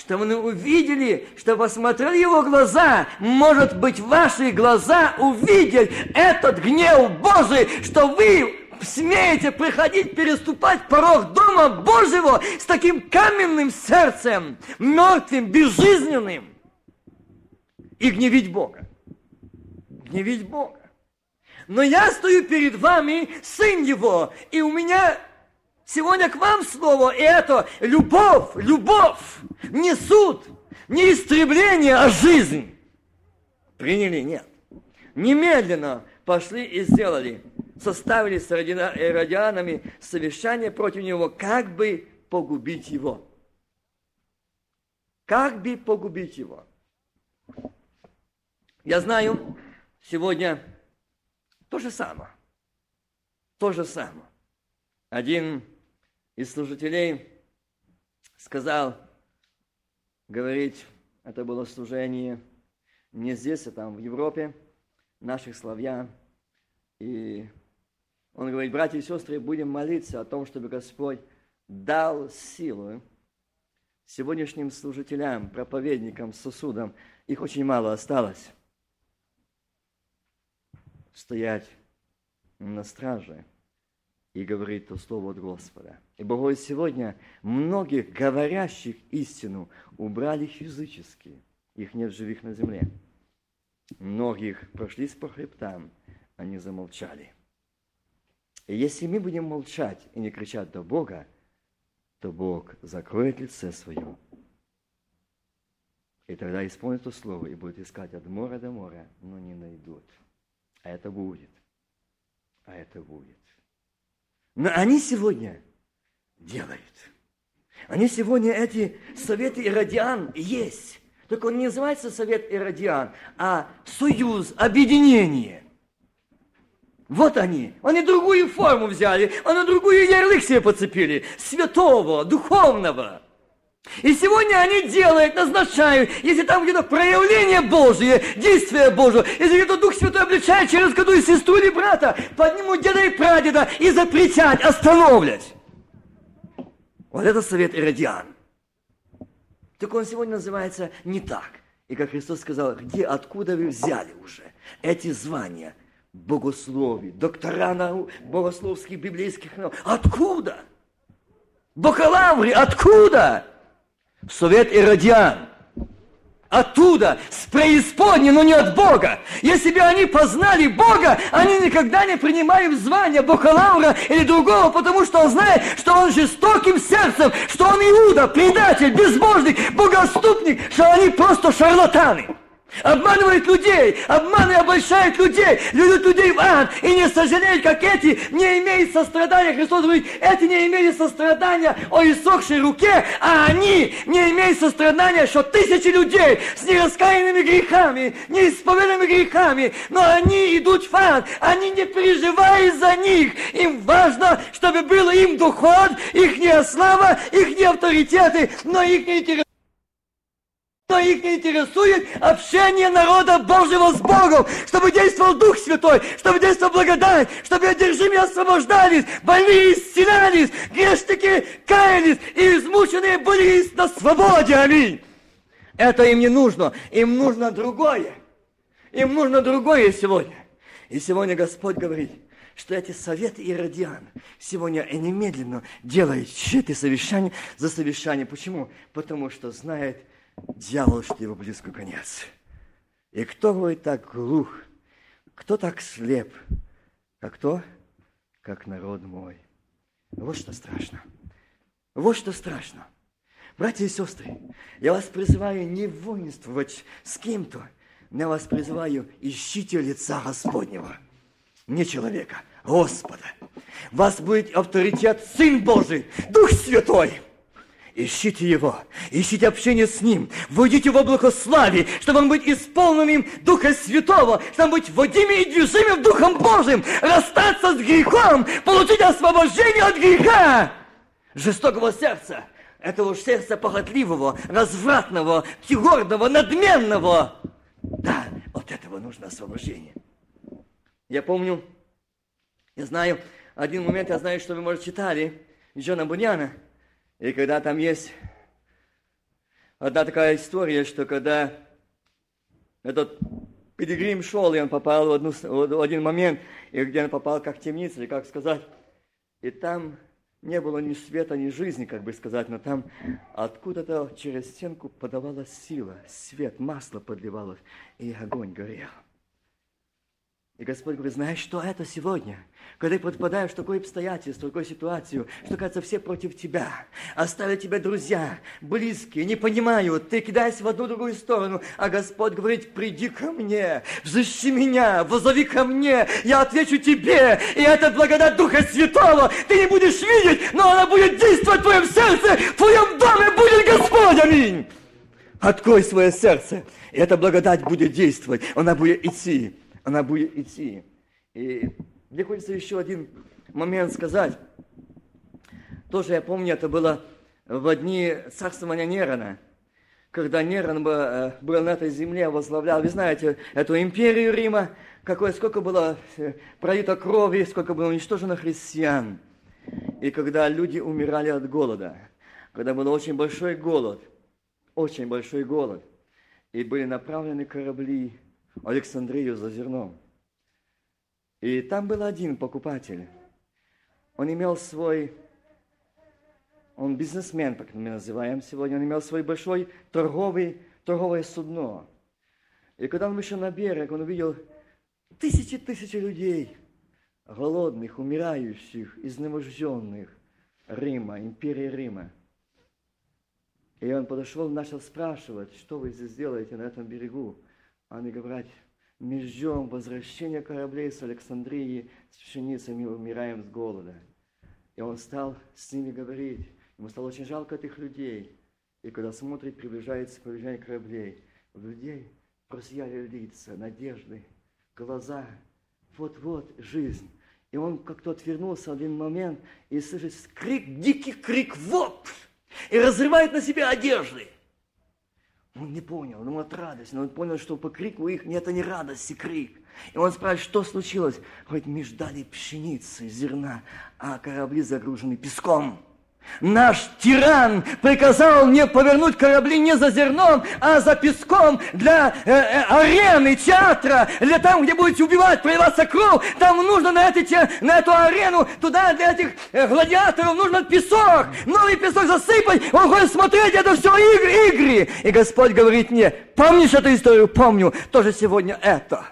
чтобы мы увидели, что посмотрели его глаза. Может быть, ваши глаза увидели этот гнев Божий, что вы смеете приходить, переступать порог Дома Божьего с таким каменным сердцем, мертвым, безжизненным, и гневить Бога. Гневить Бога. Но я стою перед вами, сын его, и у меня Сегодня к вам слово, и это любовь, любовь, не суд, не истребление, а жизнь. Приняли? Нет. Немедленно пошли и сделали. Составили с радианами совещание против него, как бы погубить его. Как бы погубить его. Я знаю, сегодня то же самое. То же самое. Один из служителей сказал, говорить, это было служение не здесь, а там в Европе, наших славян. И он говорит, братья и сестры, будем молиться о том, чтобы Господь дал силу сегодняшним служителям, проповедникам, сосудам, их очень мало осталось, стоять на страже – и говорит то слово от Господа. И Бог сегодня многих говорящих истину убрали их языческие, их нет живых на земле. Многих прошлись по хребтам, они замолчали. И если мы будем молчать и не кричать до Бога, то Бог закроет лице свое. И тогда исполнит то слово и будет искать от моря до моря, но не найдут. А это будет. А это будет. Но они сегодня делают. Они сегодня, эти советы иродиан есть. Так он не называется Совет Иродиан, а Союз, Объединение. Вот они. Они другую форму взяли, они другую ярлык себе подцепили. Святого, духовного. И сегодня они делают, назначают, если там где-то проявление Божие, действие Божие, если где-то Дух Святой обличает через году и сестру или брата, поднимут деда и прадеда и запретять, остановлять. Вот это совет Иродиан. Так он сегодня называется не так. И как Христос сказал, где, откуда вы взяли уже эти звания богословий, доктора наук, богословских, библейских наук? Откуда? Бакалавры, откуда? Совет Иродиан. Оттуда, с преисподней, но не от Бога. Если бы они познали Бога, они никогда не принимали звание бакалавра или другого, потому что он знает, что он жестоким сердцем, что он Иуда, предатель, безбожник, богоступник, что они просто шарлатаны. Обманывает людей, обманывает и обольщает людей, ведут людей в ад и не сожалеют, как эти не имеют сострадания. Христос говорит, эти не имели сострадания о иссохшей руке, а они не имеют сострадания, что тысячи людей с нераскаянными грехами, неисповеданными грехами, но они идут в ад, они не переживают за них. Им важно, чтобы был им доход, их не слава, их не авторитеты, но их не но их не интересует общение народа Божьего с Богом, чтобы действовал Дух Святой, чтобы действовала благодать, чтобы одержимые освобождались, больные исцелялись, грешники каялись, и измученные были на свободе. Аминь. Это им не нужно, им нужно другое. Им нужно другое сегодня. И сегодня Господь говорит, что эти советы иродиан сегодня и немедленно делают чьи-то совещания за совещание. Почему? Потому что знает, дьявол, что его близко конец. И кто будет так глух, кто так слеп, как кто? Как народ мой. Вот что страшно. Вот что страшно. Братья и сестры, я вас призываю не воинствовать с кем-то, я вас призываю, ищите лица Господнего, не человека, Господа. Вас будет авторитет Сын Божий, Дух Святой – Ищите Его, ищите общение с Ним, войдите в облако славы, чтобы он быть исполненным Духа Святого, чтобы быть водимым и движимым Духом Божьим, расстаться с грехом, получить освобождение от греха, жестокого сердца, этого сердца похотливого, развратного, тигорного, надменного. Да, от этого нужно освобождение. Я помню, я знаю, один момент, я знаю, что вы, может, читали, Джона Буняна – и когда там есть одна такая история, что когда этот пилигрим шел, и он попал в, одну, в один момент, и где он попал как в темницу, или как сказать, и там не было ни света, ни жизни, как бы сказать, но там откуда-то через стенку подавалась сила, свет, масло подливалось, и огонь горел. И Господь говорит, знаешь, что это сегодня? Когда ты подпадаешь в такое обстоятельство, в такую ситуацию, что, кажется, все против тебя, оставят тебя друзья, близкие, не понимают, ты кидаешься в одну другую сторону, а Господь говорит, приди ко мне, взыщи меня, возови ко мне, я отвечу тебе, и это благодать Духа Святого, ты не будешь видеть, но она будет действовать в твоем сердце, в твоем доме будет Господь, аминь. Открой свое сердце, и эта благодать будет действовать, она будет идти она будет идти. И мне хочется еще один момент сказать. Тоже я помню, это было в дни царствования Нерона, когда Нерон э, был на этой земле, возглавлял, вы знаете, эту империю Рима, какое, сколько было э, пролито крови, сколько было уничтожено христиан. И когда люди умирали от голода, когда был очень большой голод, очень большой голод, и были направлены корабли Александрию за зерном. И там был один покупатель. Он имел свой, он бизнесмен, как мы называем сегодня, он имел свой большой торговый, торговое судно. И когда он вышел на берег, он увидел тысячи тысячи людей, голодных, умирающих, изнеможденных Рима, империи Рима. И он подошел начал спрашивать, что вы здесь делаете на этом берегу. Они говорят, мы ждем возвращения кораблей с Александрии с пшеницей, мы умираем с голода. И он стал с ними говорить. Ему стало очень жалко этих людей. И когда смотрит, приближается приближение кораблей, у людей просияли лица, надежды, глаза. Вот-вот жизнь. И он как-то отвернулся в один момент и слышит крик, дикий крик, вот! И разрывает на себе одежды. Он не понял, он от радости, но он понял, что по крику их, нет, это не радость и крик. И он спрашивает, что случилось? Говорит, мы ждали пшеницы, зерна, а корабли загружены песком. Наш тиран приказал мне повернуть корабли не за зерном, а за песком для э, э, арены, театра, для там, где будете убивать, проливаться кровь. Там нужно на, эти, на эту арену, туда для этих э, гладиаторов нужно песок. Новый песок засыпать. Он хочет смотреть, это все игры, игры. И Господь говорит мне, помнишь эту историю? Помню. Тоже сегодня это.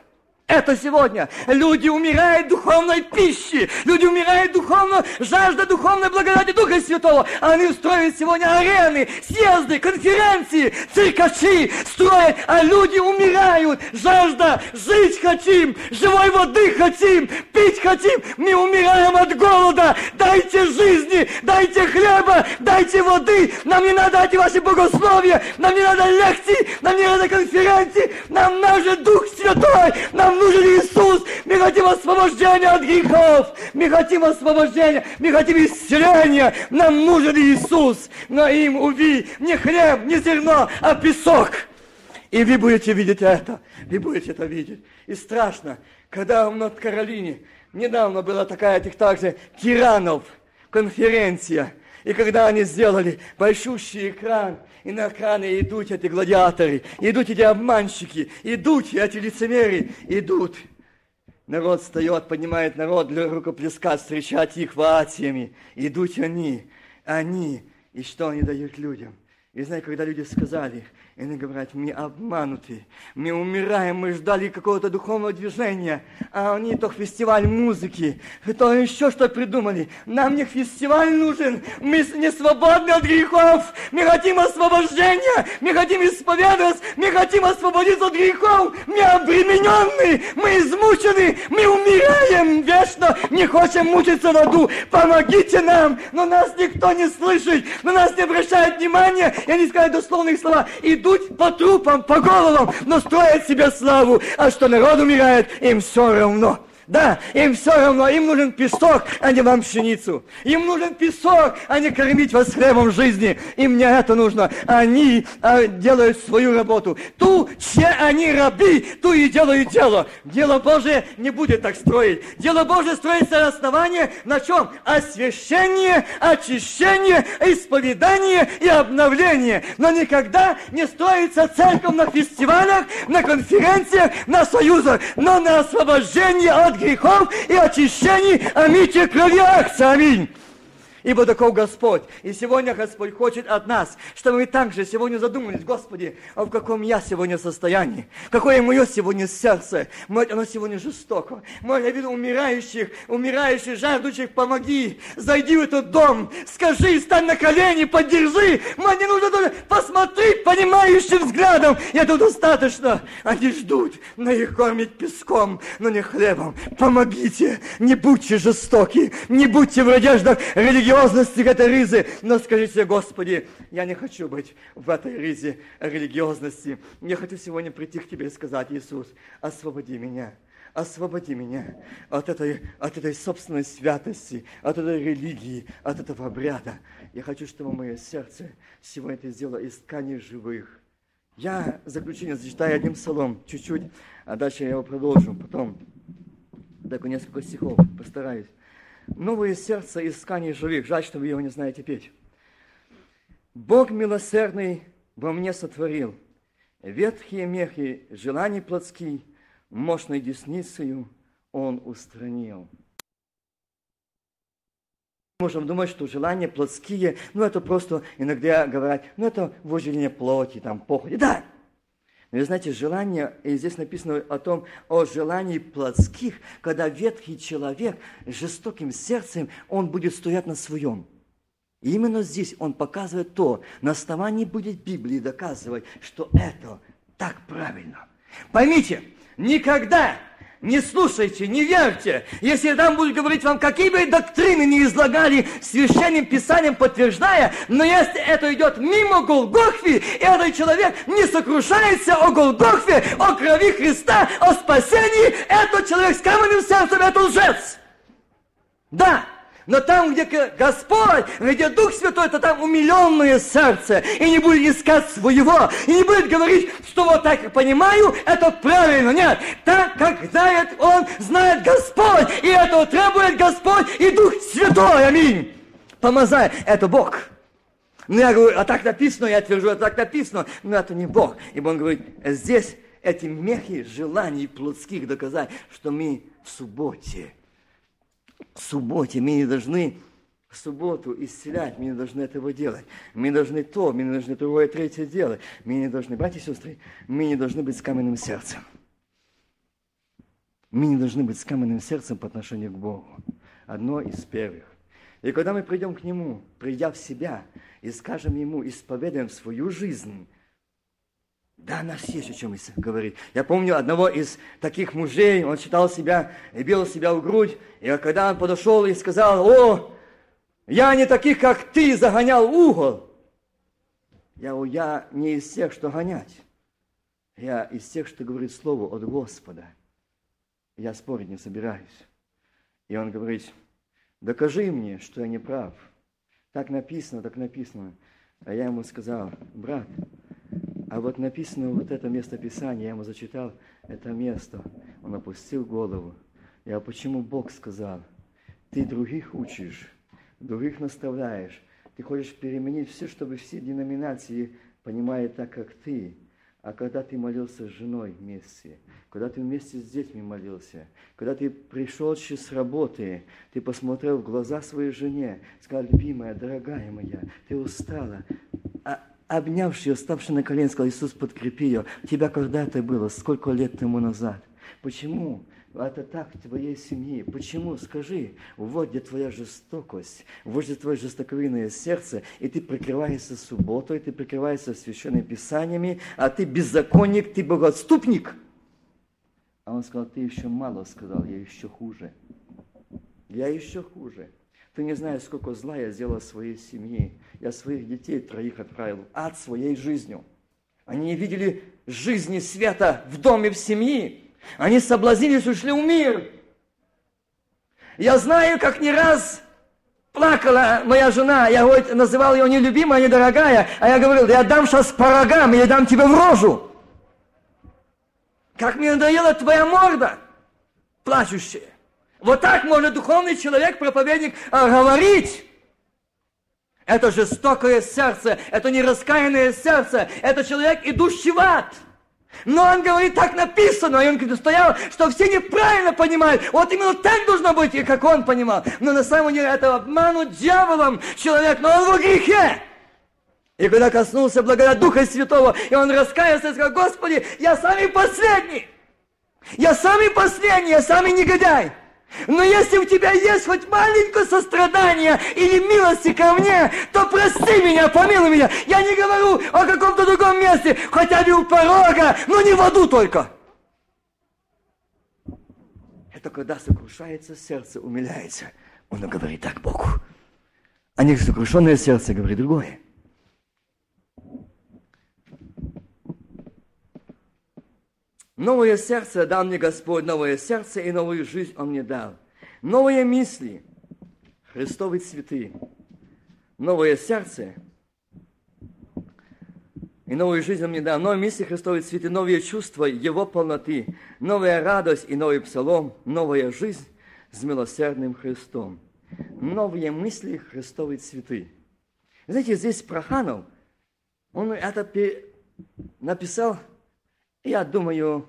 Это сегодня. Люди умирают духовной пищи. Люди умирают духовно, жажда духовной благодати Духа Святого. Они устроят сегодня арены, съезды, конференции, циркачи строят, а люди умирают. Жажда, жить хотим, живой воды хотим, пить хотим. Мы умираем от голода. Дайте жизни, дайте хлеба, дайте воды. Нам не надо эти ваши богословия, нам не надо лекций, нам не надо конференции, нам нужен Дух Святой, нам нужен Иисус. Мы хотим освобождения от грехов. Мы хотим освобождения. Мы хотим исцеления. Нам нужен Иисус. Но им, уви, не хлеб, не зерно, а песок. И вы будете видеть это. Вы будете это видеть. И страшно, когда в Каролине недавно была такая этих также тиранов конференция. И когда они сделали большущий экран, и на экране идут эти гладиаторы, идут эти обманщики, идут эти лицемеры, идут. Народ встает, поднимает народ для рукоплеска, встречать их ватиями. Идут они, они. И что они дают людям? И знаете, когда люди сказали, и они говорят, мы обмануты, мы умираем, мы ждали какого-то духовного движения, а они то фестиваль музыки, то еще что придумали. Нам не фестиваль нужен, мы не свободны от грехов, мы хотим освобождения, мы хотим исповедоваться, мы хотим освободиться от грехов, мы обремененны, мы измучены, мы умираем. Вечно, не хотим мучиться в аду, помогите нам, но нас никто не слышит, на нас не обращает внимания, и они сказали дословные слова, иду идут по трупам, по головам, но строят себе славу, а что народ умирает, им все равно. Да, им все равно, им нужен песок, а не вам пшеницу. Им нужен песок, а не кормить вас хлебом жизни. Им не это нужно. Они а, делают свою работу. Ту, че они раби, ту и делают дело. Дело Божие не будет так строить. Дело Божие строится на основании на чем? Освящение, очищение, исповедание и обновление. Но никогда не строится церковь на фестивалях, на конференциях, на союзах, но на освобождение от грехов и очищений, аминь, крови аминь ибо таков Господь. И сегодня Господь хочет от нас, чтобы мы также сегодня задумались, Господи, а в каком я сегодня состоянии, какое мое сегодня сердце, может, оно сегодня жестоко. Может, я виду умирающих, умирающих, жаждущих, помоги, зайди в этот дом, скажи, стань на колени, поддержи, мне нужно только посмотреть понимающим взглядом, и этого достаточно. Они ждут, но их кормить песком, но не хлебом. Помогите, не будьте жестоки, не будьте в одеждах религиозных религиозности этой ризы. Но скажите, Господи, я не хочу быть в этой ризе религиозности. Я хочу сегодня прийти к Тебе и сказать, Иисус, освободи меня освободи меня от этой, от этой собственной святости, от этой религии, от этого обряда. Я хочу, чтобы мое сердце сегодня это сделало из тканей живых. Я заключение зачитаю одним псалом, чуть-чуть, а дальше я его продолжу потом. Так, несколько стихов, постараюсь. Новое сердце из тканей живых. Жаль, что вы его не знаете петь. Бог милосердный во мне сотворил. Ветхие мехи, желаний плотские, мощной десницею Он устранил. Можем думать, что желания плотские, ну это просто иногда говорят, ну это вожделение плоти, там, похоти. Да, вы знаете, желание, и здесь написано о том, о желании плотских, когда ветхий человек с жестоким сердцем, он будет стоять на своем. И именно здесь он показывает то, на основании будет Библии доказывать, что это так правильно. Поймите, никогда не слушайте, не верьте. Если там будут говорить вам, какие бы доктрины не излагали священным писанием, подтверждая, но если это идет мимо Голгофи, и этот человек не сокрушается о Голгофе, о крови Христа, о спасении, этот человек с каменным сердцем, это лжец. Да, но там, где Господь, где Дух Святой, то там умиленное сердце. И не будет искать своего. И не будет говорить, что вот так я понимаю, это правильно. Нет. Так, как знает Он, знает Господь. И этого требует Господь и Дух Святой. Аминь. Помазай. Это Бог. Ну, я говорю, а так написано, я твержу, а так написано. Но это не Бог. Ибо Он говорит, здесь эти мехи желаний плотских доказать, что мы в субботе – в субботе. Мы не должны в субботу исцелять, мы не должны этого делать. Мы должны то, мы не должны другое, третье делать. Мы не должны, братья и сестры, мы не должны быть с каменным сердцем. Мы не должны быть с каменным сердцем по отношению к Богу. Одно из первых. И когда мы придем к Нему, придя в себя, и скажем Ему, исповедаем свою жизнь, да, нас есть о чем говорить. Я помню одного из таких мужей, он считал себя и бил себя в грудь, и когда он подошел и сказал, о, я не таких, как ты, загонял угол. Я я не из тех, что гонять. Я из тех, что говорит слово от Господа. Я спорить не собираюсь. И он говорит, докажи мне, что я не прав. Так написано, так написано. А я ему сказал, брат, а вот написано вот это место Писания, я ему зачитал это место. Он опустил голову. Я почему Бог сказал, ты других учишь, других наставляешь, ты хочешь переменить все, чтобы все деноминации понимали так, как ты. А когда ты молился с женой вместе, когда ты вместе с детьми молился, когда ты пришел с работы, ты посмотрел в глаза своей жене, сказал, любимая, дорогая моя, ты устала, а обнявший ее, ставший на колени, сказал, Иисус, подкрепи ее. Тебя когда это было? Сколько лет тому назад? Почему? Это так в твоей семье. Почему? Скажи. Вот где твоя жестокость, вот где твое жестоковинное сердце, и ты прикрываешься субботой, ты прикрываешься священными писаниями, а ты беззаконник, ты богоотступник. А он сказал, ты еще мало сказал, я еще хуже. Я еще хуже. Ты не знаешь, сколько зла я сделал своей семье. Я своих детей троих отправил в ад своей жизнью. Они не видели жизни света в доме, в семье. Они соблазнились, ушли в мир. Я знаю, как не раз плакала моя жена. Я говорит, называл ее нелюбимая, недорогая. А я говорил, я дам сейчас по рогам, я дам тебе в рожу. Как мне надоела твоя морда, плачущая. Вот так может духовный человек, проповедник, а, говорить. Это жестокое сердце, это нераскаянное сердце, это человек, идущий в ад. Но он говорит, так написано, и он стоял, что все неправильно понимают. Вот именно так должно быть, и как он понимал. Но на самом деле это обманут дьяволом человек, но он в грехе. И когда коснулся благодать Духа Святого, и он раскаялся и сказал, Господи, я самый последний. Я самый последний, я самый негодяй. Но если у тебя есть хоть маленькое сострадание или милости ко мне, то прости меня, помилуй меня. Я не говорю о каком-то другом месте, хотя бы у порога, но не в аду только. Это когда сокрушается сердце, умиляется. Он говорит так Богу. А не сокрушенное сердце говорит другое. Новое сердце дал мне Господь, новое сердце и новую жизнь Он мне дал. Новые мысли, Христовы цветы, новое сердце и новую жизнь Он мне дал. Новые мысли, Христовые цветы, новые чувства Его полноты, новая радость и новый псалом, новая жизнь с милосердным Христом. Новые мысли, Христовые цветы. Знаете, здесь Проханов, он это написал я думаю,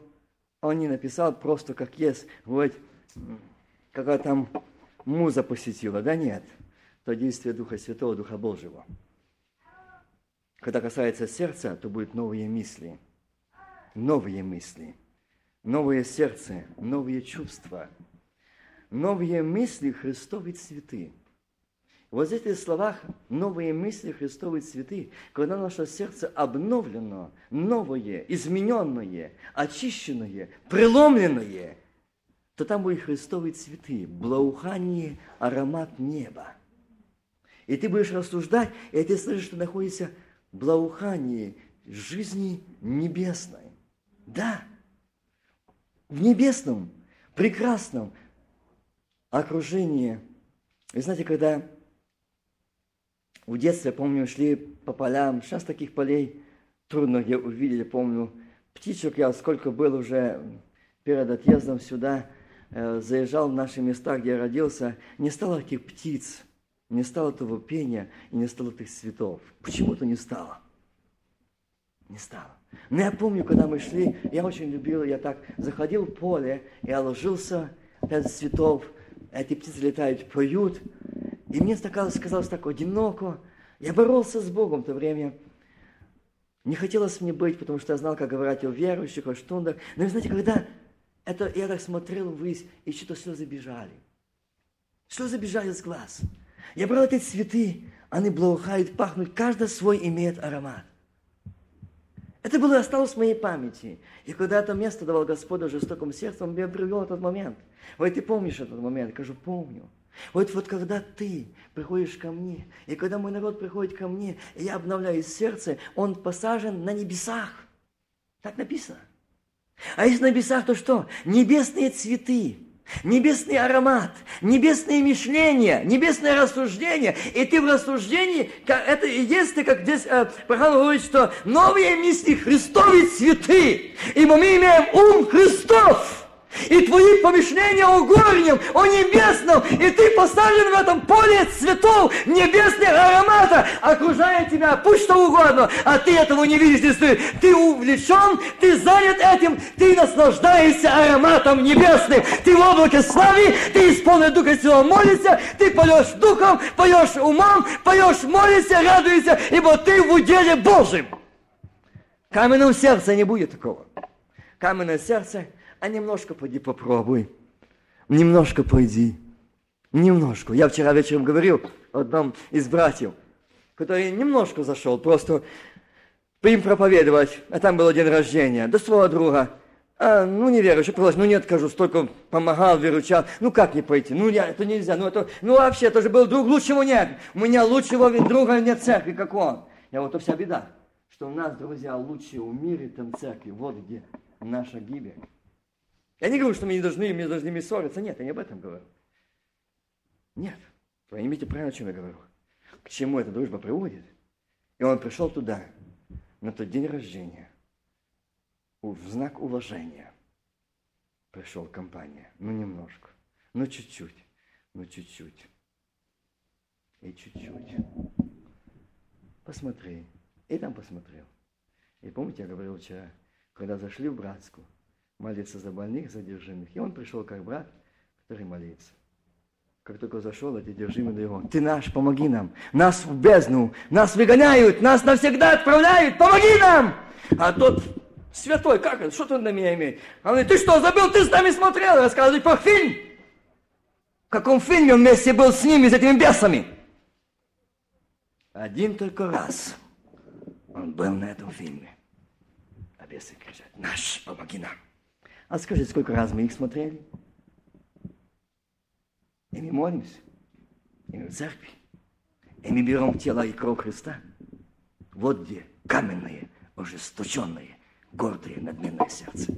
он не написал просто как есть, вот, какая там муза посетила. Да нет, то действие Духа Святого, Духа Божьего. Когда касается сердца, то будут новые мысли. Новые мысли. Новое сердце, новые чувства. Новые мысли Христовы цветы. Вот в этих словах новые мысли, Христовые цветы, когда наше сердце обновлено, новое, измененное, очищенное, преломленное, то там будут христовые цветы, благоухание, аромат неба. И ты будешь рассуждать, и ты слышишь, что находится благоухание жизни небесной. Да, в небесном, прекрасном окружении. Вы знаете, когда в детстве, помню, шли по полям, сейчас таких полей трудно где увидели, помню, птичек я сколько был уже перед отъездом сюда, э, заезжал в наши места, где я родился, не стало таких птиц, не стало того пения и не стало этих цветов. Почему-то не стало. Не стало. Но я помню, когда мы шли, я очень любил, я так заходил в поле, я ложился, пять цветов, эти птицы летают, поют, и мне казалось, казалось так одиноко. Я боролся с Богом в то время. Не хотелось мне быть, потому что я знал, как говорить о верующих, о штундах. Но вы знаете, когда это, я так смотрел ввысь, и что-то слезы бежали. Слезы бежали с глаз. Я брал эти цветы, они благоухают, пахнут, каждый свой имеет аромат. Это было осталось в моей памяти. И когда это место давал Господу жестоким сердцем, он меня привел этот момент. Вот ты помнишь этот момент? Я кажу, помню. Вот, вот когда ты приходишь ко мне, и когда мой народ приходит ко мне, и я обновляю сердце, он посажен на небесах. Так написано. А если на небесах, то что? Небесные цветы, небесный аромат, небесные мышления, небесное рассуждение. И ты в рассуждении, это и есть ты, как здесь э, Павел говорит, что новые мысли Христовы цветы, ибо мы имеем ум Христов и твои помышления о горнем, о небесном, и ты поставлен в этом поле цветов небесных аромата, окружая тебя, пусть что угодно, а ты этого не видишь, не стоит. Ты увлечен, ты занят этим, ты наслаждаешься ароматом небесным, ты в облаке славы, ты исполнен Духа Святого, молишься, ты поешь Духом, поешь умом, поешь, молишься, радуешься, ибо ты в уделе Божьем. Каменном сердце не будет такого. Каменное сердце – а немножко пойди попробуй. Немножко пойди. Немножко. Я вчера вечером говорил одном из братьев, который немножко зашел, просто им проповедовать, а там был день рождения, до своего друга. А, ну, не верующий, просто, ну, не откажу, столько помогал, выручал. Ну, как не пойти? Ну, я, это нельзя. Ну, это, ну, вообще, это же был друг, лучшего нет. У меня лучшего друга нет церкви, как он. Я вот, то вся беда, что у нас, друзья, лучшие в мире там церкви. Вот где наша гибель. Я не говорю, что мы не должны, мы должны ссориться. Нет, я не об этом говорю. Нет. Вы поймите правильно, о чем я говорю. К чему эта дружба приводит. И он пришел туда, на тот день рождения, в знак уважения. Пришел компания. Ну, немножко. Ну, чуть-чуть. Ну, чуть-чуть. И чуть-чуть. Посмотри. И там посмотрел. И помните, я говорил вчера, когда зашли в братскую, молиться за больных, за держимых. И он пришел как брат, который молится. Как только зашел, эти держимые до его, ты наш, помоги нам. Нас в бездну, нас выгоняют, нас навсегда отправляют, помоги нам! А тот святой, как это, что ты на меня имеет? Он говорит, ты что, забыл, ты с нами смотрел, рассказывай про фильм. В каком фильме он вместе был с ними, с этими бесами? Один только раз он был на этом фильме. А бесы кричат, наш, помоги нам. А скажите, сколько раз мы их смотрели? И мы молимся. И мы в церкви. И мы берем тело и кровь Христа. Вот где каменное, ожесточенное, гордое, надменное сердце.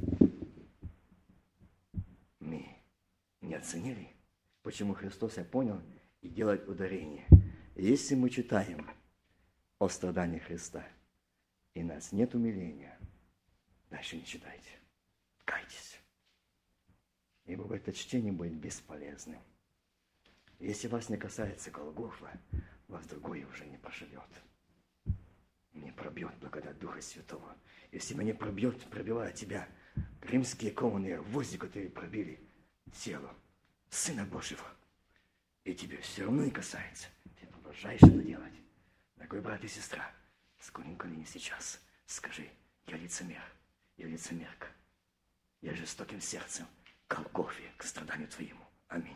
Мы не оценили, почему Христос я понял и делать ударение. Если мы читаем о страдании Христа, и нас нет умиления, дальше не читайте. Кайтесь. Ибо это чтение будет бесполезным. Если вас не касается Голгофа, вас другое уже не поживет. Не пробьет благодать Духа Святого. Если меня пробьет, пробивая тебя, римские кованые гвозди, которые пробили тело Сына Божьего, и тебе все равно не касается, ты продолжаешь это делать. Дорогой брат и сестра, склоним колени сейчас, скажи, я лицемер, я лицемерка. Я жестоким сердцем Голгофе, к страданию Твоему. Аминь.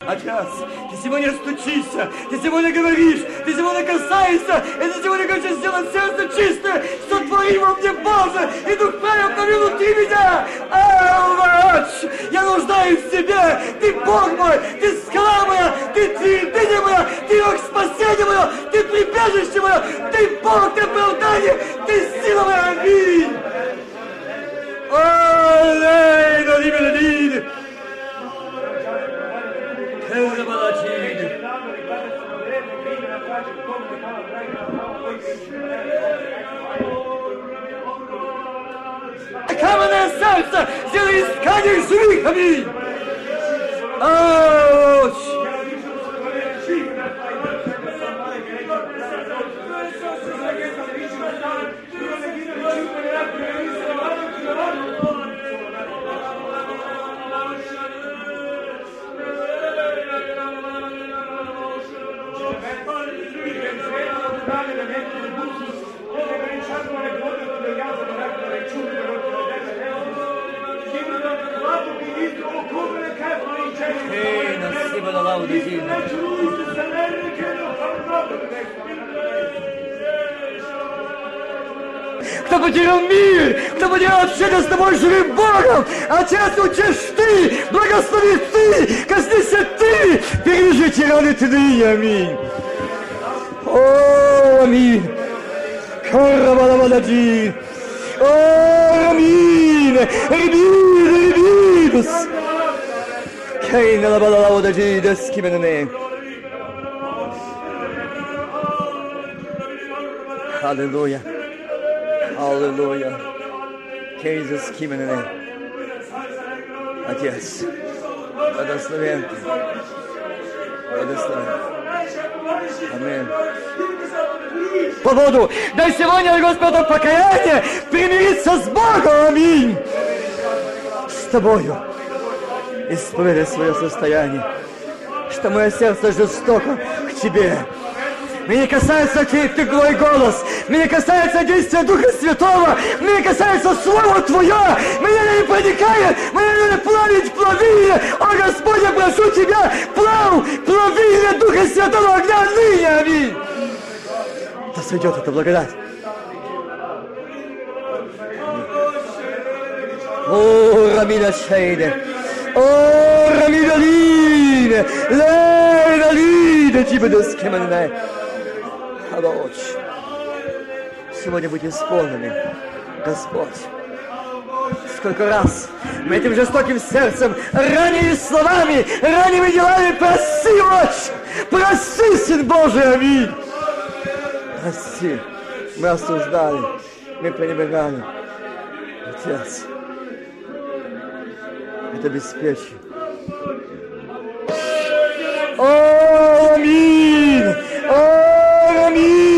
Отец, ты сегодня стучишься, ты сегодня говоришь, ты сегодня касаешься, и ты сегодня хочешь сделать сердце чистое, сотвори во мне Боже, и Дух правил внутри меня. Элвач, я нуждаюсь в тебе, ты Бог мой, ты скала моя, ты твердыня моя, ты рог спасения моя, ты прибежище мое, ты Бог, ты оправдание, ты сила моя, аминь. Аллей, на имя Каменное сердце, сделай искание живых, аминь! Ауч! Потерял мир, кто потерял общение с тобой живым Богом, Отец, учишь ты, благослови ты, коснись ты, пережите раны ты ныне, аминь. О, аминь. Карабалабалади. О, аминь. Ребид, ребидус. Кейна лабалабалади, дескименене. Аллилуйя. Аллилуйя. Кейзас Кименене. Отец, благословен ты. Благословен. Аминь. По воду. Дай сегодня, Господу, покаяние примириться с Богом. Аминь. С тобою. Исповедай свое состояние, что мое сердце жестоко к тебе. Мне касается твой голос. Мне касается действия Духа Святого. Мне касается Слова Твое. Меня не проникает. Меня не плавить плави. О, Господь, я прошу Тебя, плав, плави Духа Святого огня ныне. Аминь. Да сойдет эта благодать. О, Рамиля Шейде. О, Рамиля Лине. Лейна Лине. Тебе да скеманная. Абаоч. Сегодня быть исполнены, Господь. Сколько раз мы этим жестоким сердцем, ранними словами, ранними делами проси, Отче, проси, Сын Божий, аминь. Прости, мы осуждали, мы пренебрегали. Отец, это беспечие. О, аминь! О, аминь!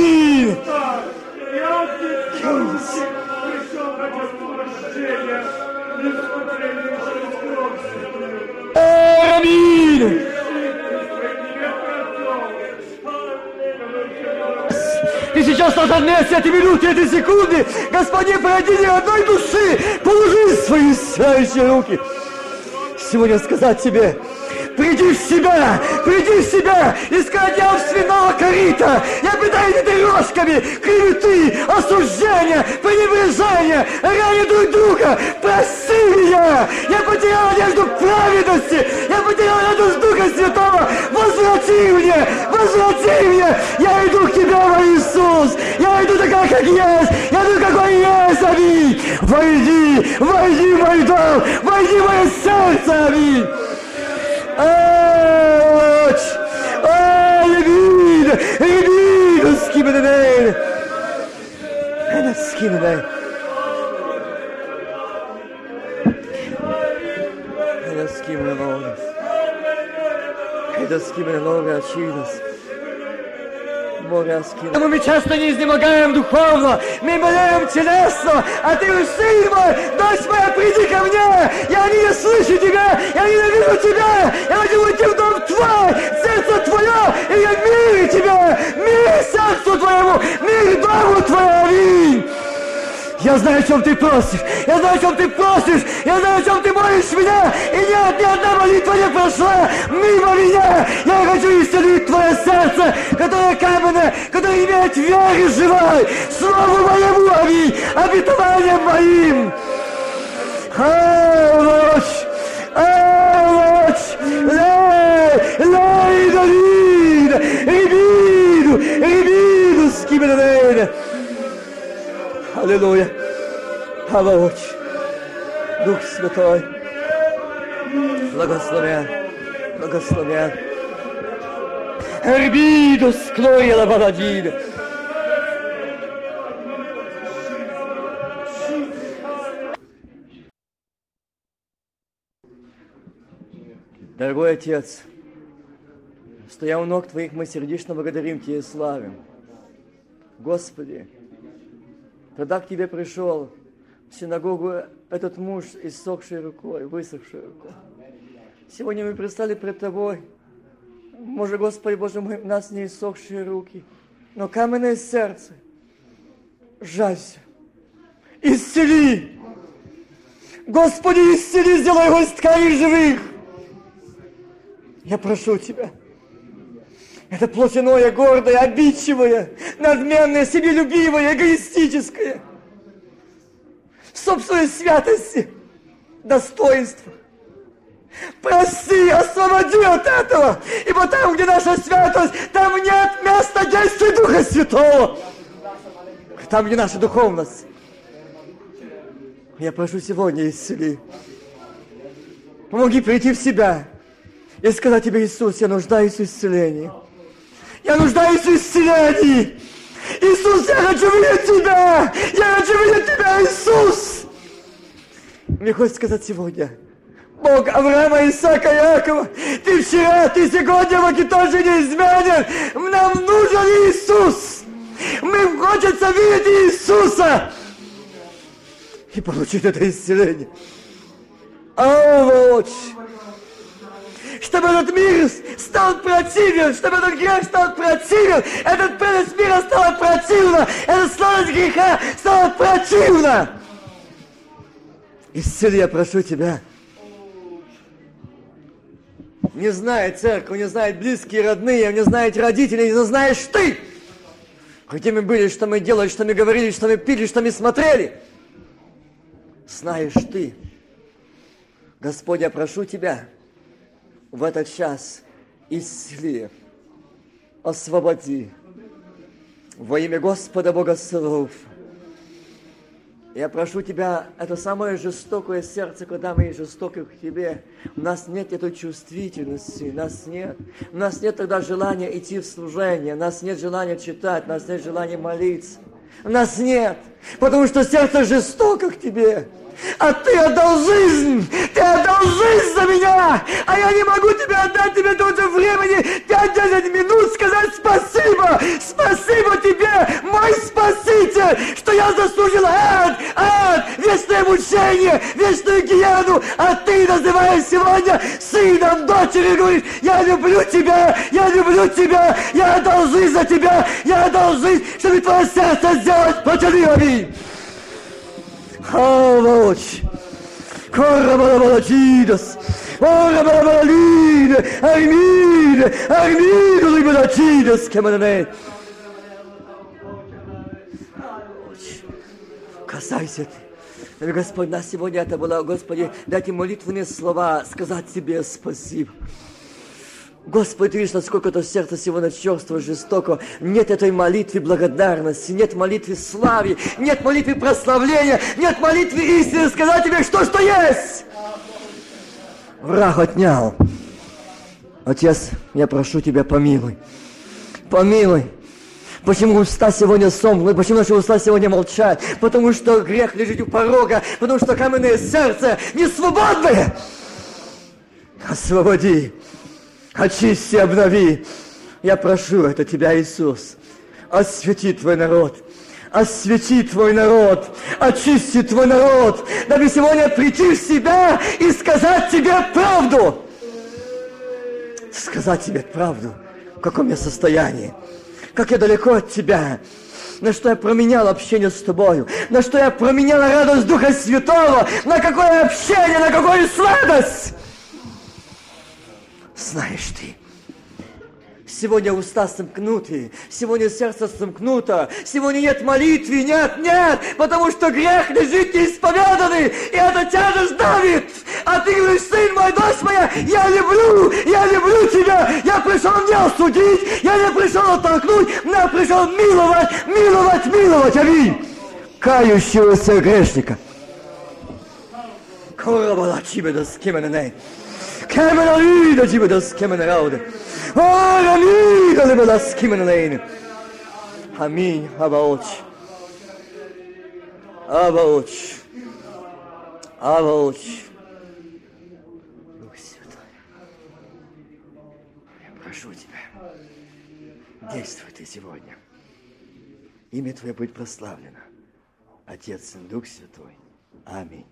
Сейчас вместе эти минуты, эти секунды, Господин, пройди ни одной души, положи свои сияющие руки. Сегодня сказать тебе, Приди в себя! Приди в себя! Искать я свиного корита! Я питаю дрожками, клеветы, осуждения, пренебрежения, ранее друг друга! Прости меня! Я потерял одежду праведности! Я потерял одежду Духа Святого! Возврати мне! Возврати мне! Я иду к Тебе, мой Иисус! Я иду такая, как есть! Я иду, какой есть! Аминь! Войди! Войди в мой дом! Войди в мое сердце! Аминь! Ouch! Oh, il est vide! Il est vide! Hur ska vi det Henne skriver dig. Henne skriver dig, Lord. Henne skriver dig, Lord Jesus. Но мы часто не изнемогаем духовно, мы болеем телесно, а ты сын мой, дочь моя, приди ко мне, я не слышу тебя, я ненавижу тебя, я хочу уйти в дом твой, сердце твое, и я мир тебя, мир сердцу твоему, мир дому твоему. Я знаю, о чем ты просишь. Я знаю, о чем ты просишь. Я знаю, о чем ты молишь меня. И нет, ни одна молитва не прошла мимо меня. Я хочу исцелить Твое сердце, которое каменное, которое имеет веры живой. Слову моему, аминь, обетованием моим. Аллах! Аллах! Лей! Лей, Давид! Рибиду! Рибиду! Скибедавейда! Аллилуйя! Аллах! Дух Святой! Благословен! Благословен! Рибиду! Склоя Лабаладина! Дорогой Отец, стоя у ног Твоих, мы сердечно благодарим Тебя и славим. Господи, тогда к Тебе пришел в синагогу этот муж, иссохший рукой, высохший рукой. Сегодня мы предстали пред Тобой. Может, Господи, Боже мой, у нас не иссохшие руки, но каменное сердце. Жалься. Исцели! Господи, исцели, сделай его из тканей живых! Я прошу Тебя, это плотяное, гордое, обидчивое, надменное, себелюбивое, эгоистическое, собственной святости, достоинства. Проси, освободи от этого, ибо там, где наша святость, там нет места действия Духа Святого. Там, где наша духовность. Я прошу сегодня исцели. Помоги прийти в себя и сказать тебе, Иисус, я нуждаюсь в исцелении. Я нуждаюсь в исцелении. Иисус, я хочу видеть Тебя! Я хочу видеть Тебя, Иисус! Мне хочется сказать сегодня, Бог Авраама, Исаака, Якова, Ты вчера, Ты сегодня, вот и тоже неизменен. Нам нужен Иисус! Мы хочется видеть Иисуса! И получить это исцеление. О, чтобы этот мир стал противен, чтобы этот грех стал противен, этот прелесть мира стала противна, эта сладость греха стала противна. Исцели, я прошу тебя. Не знает церковь, не знает близкие, родные, не знает родители, не знаешь ты. Где мы были, что мы делали, что мы говорили, что мы пили, что мы смотрели. Знаешь ты. Господь, я прошу Тебя, в этот час исцели, освободи во имя Господа Бога Сылов. Я прошу Тебя, это самое жестокое сердце, когда мы жестоки к Тебе. У нас нет этой чувствительности, у нас нет. У нас нет тогда желания идти в служение, у нас нет желания читать, у нас нет желания молиться. У нас нет, потому что сердце жестоко к Тебе. А ты отдал жизнь! Ты отдал жизнь за меня! А я не могу тебе отдать тебе тоже времени 5-10 минут сказать спасибо! Спасибо тебе, мой Спаситель, что я заслужил ад, ад, вечное мучение, вечную гиену, а ты называешь сегодня сыном, дочерью, говоришь, я люблю тебя, я люблю тебя, я отдал жизнь за тебя, я отдал жизнь, чтобы твое сердце сделать, потяни, аминь. Havoc. Corrabalabalagidas. Orabalabalalide. Armide. Armide liberagidas. Кеманане. Касайся ты. Господь, нас сегодня это было, Господи, дайте молитвенные слова, сказать Тебе спасибо. Господи, видишь, насколько это сердце сегодня черство, жестоко. Нет этой молитвы благодарности, нет молитвы славы, нет молитвы прославления, нет молитвы истины сказать тебе, что что есть. Враг отнял. Отец, я прошу тебя, помилуй. Помилуй. Почему уста сегодня сомлы? Почему наши уста сегодня молчат? Потому что грех лежит у порога. Потому что каменное сердце не свободное. Освободи очисти, обнови. Я прошу это Тебя, Иисус. Освети Твой народ. Освети Твой народ. Очисти Твой народ. Дабы сегодня прийти в себя и сказать Тебе правду. Сказать Тебе правду. В каком я состоянии. Как я далеко от Тебя на что я променял общение с тобою, на что я променял радость Духа Святого, на какое общение, на какую сладость знаешь ты, Сегодня уста сомкнуты, сегодня сердце сомкнуто, сегодня нет молитвы, нет, нет, потому что грех лежит неисповеданный, и эта тяжесть давит. А ты говоришь, сын мой, дочь моя, я люблю, я люблю тебя, я пришел не осудить, я не пришел оттолкнуть, я пришел миловать, миловать, миловать, аминь. Кающегося грешника. Корабала чибеда с кеменей. Kemena lyda jibadas kemena raude. Ora lyda libadas kemena leine. Аминь, Абаоч. Абаоч. Абаоч. Дух Святой, я прошу Тебя, действуй Ты сегодня. Имя Твое будет прославлено. Отец и Дух Святой. Аминь.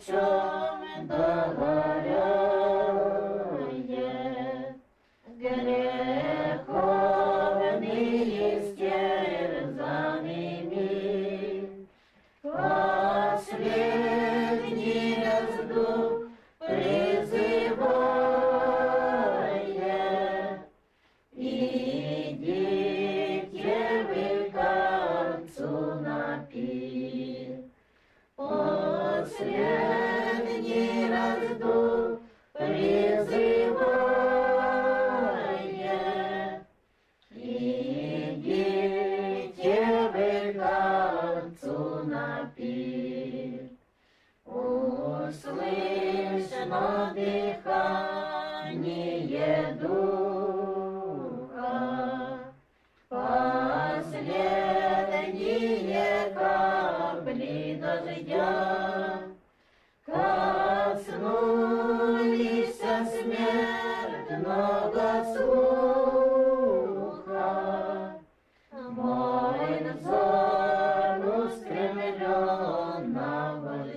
Joe.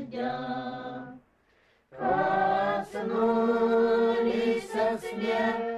Вождя. Коснулись смертного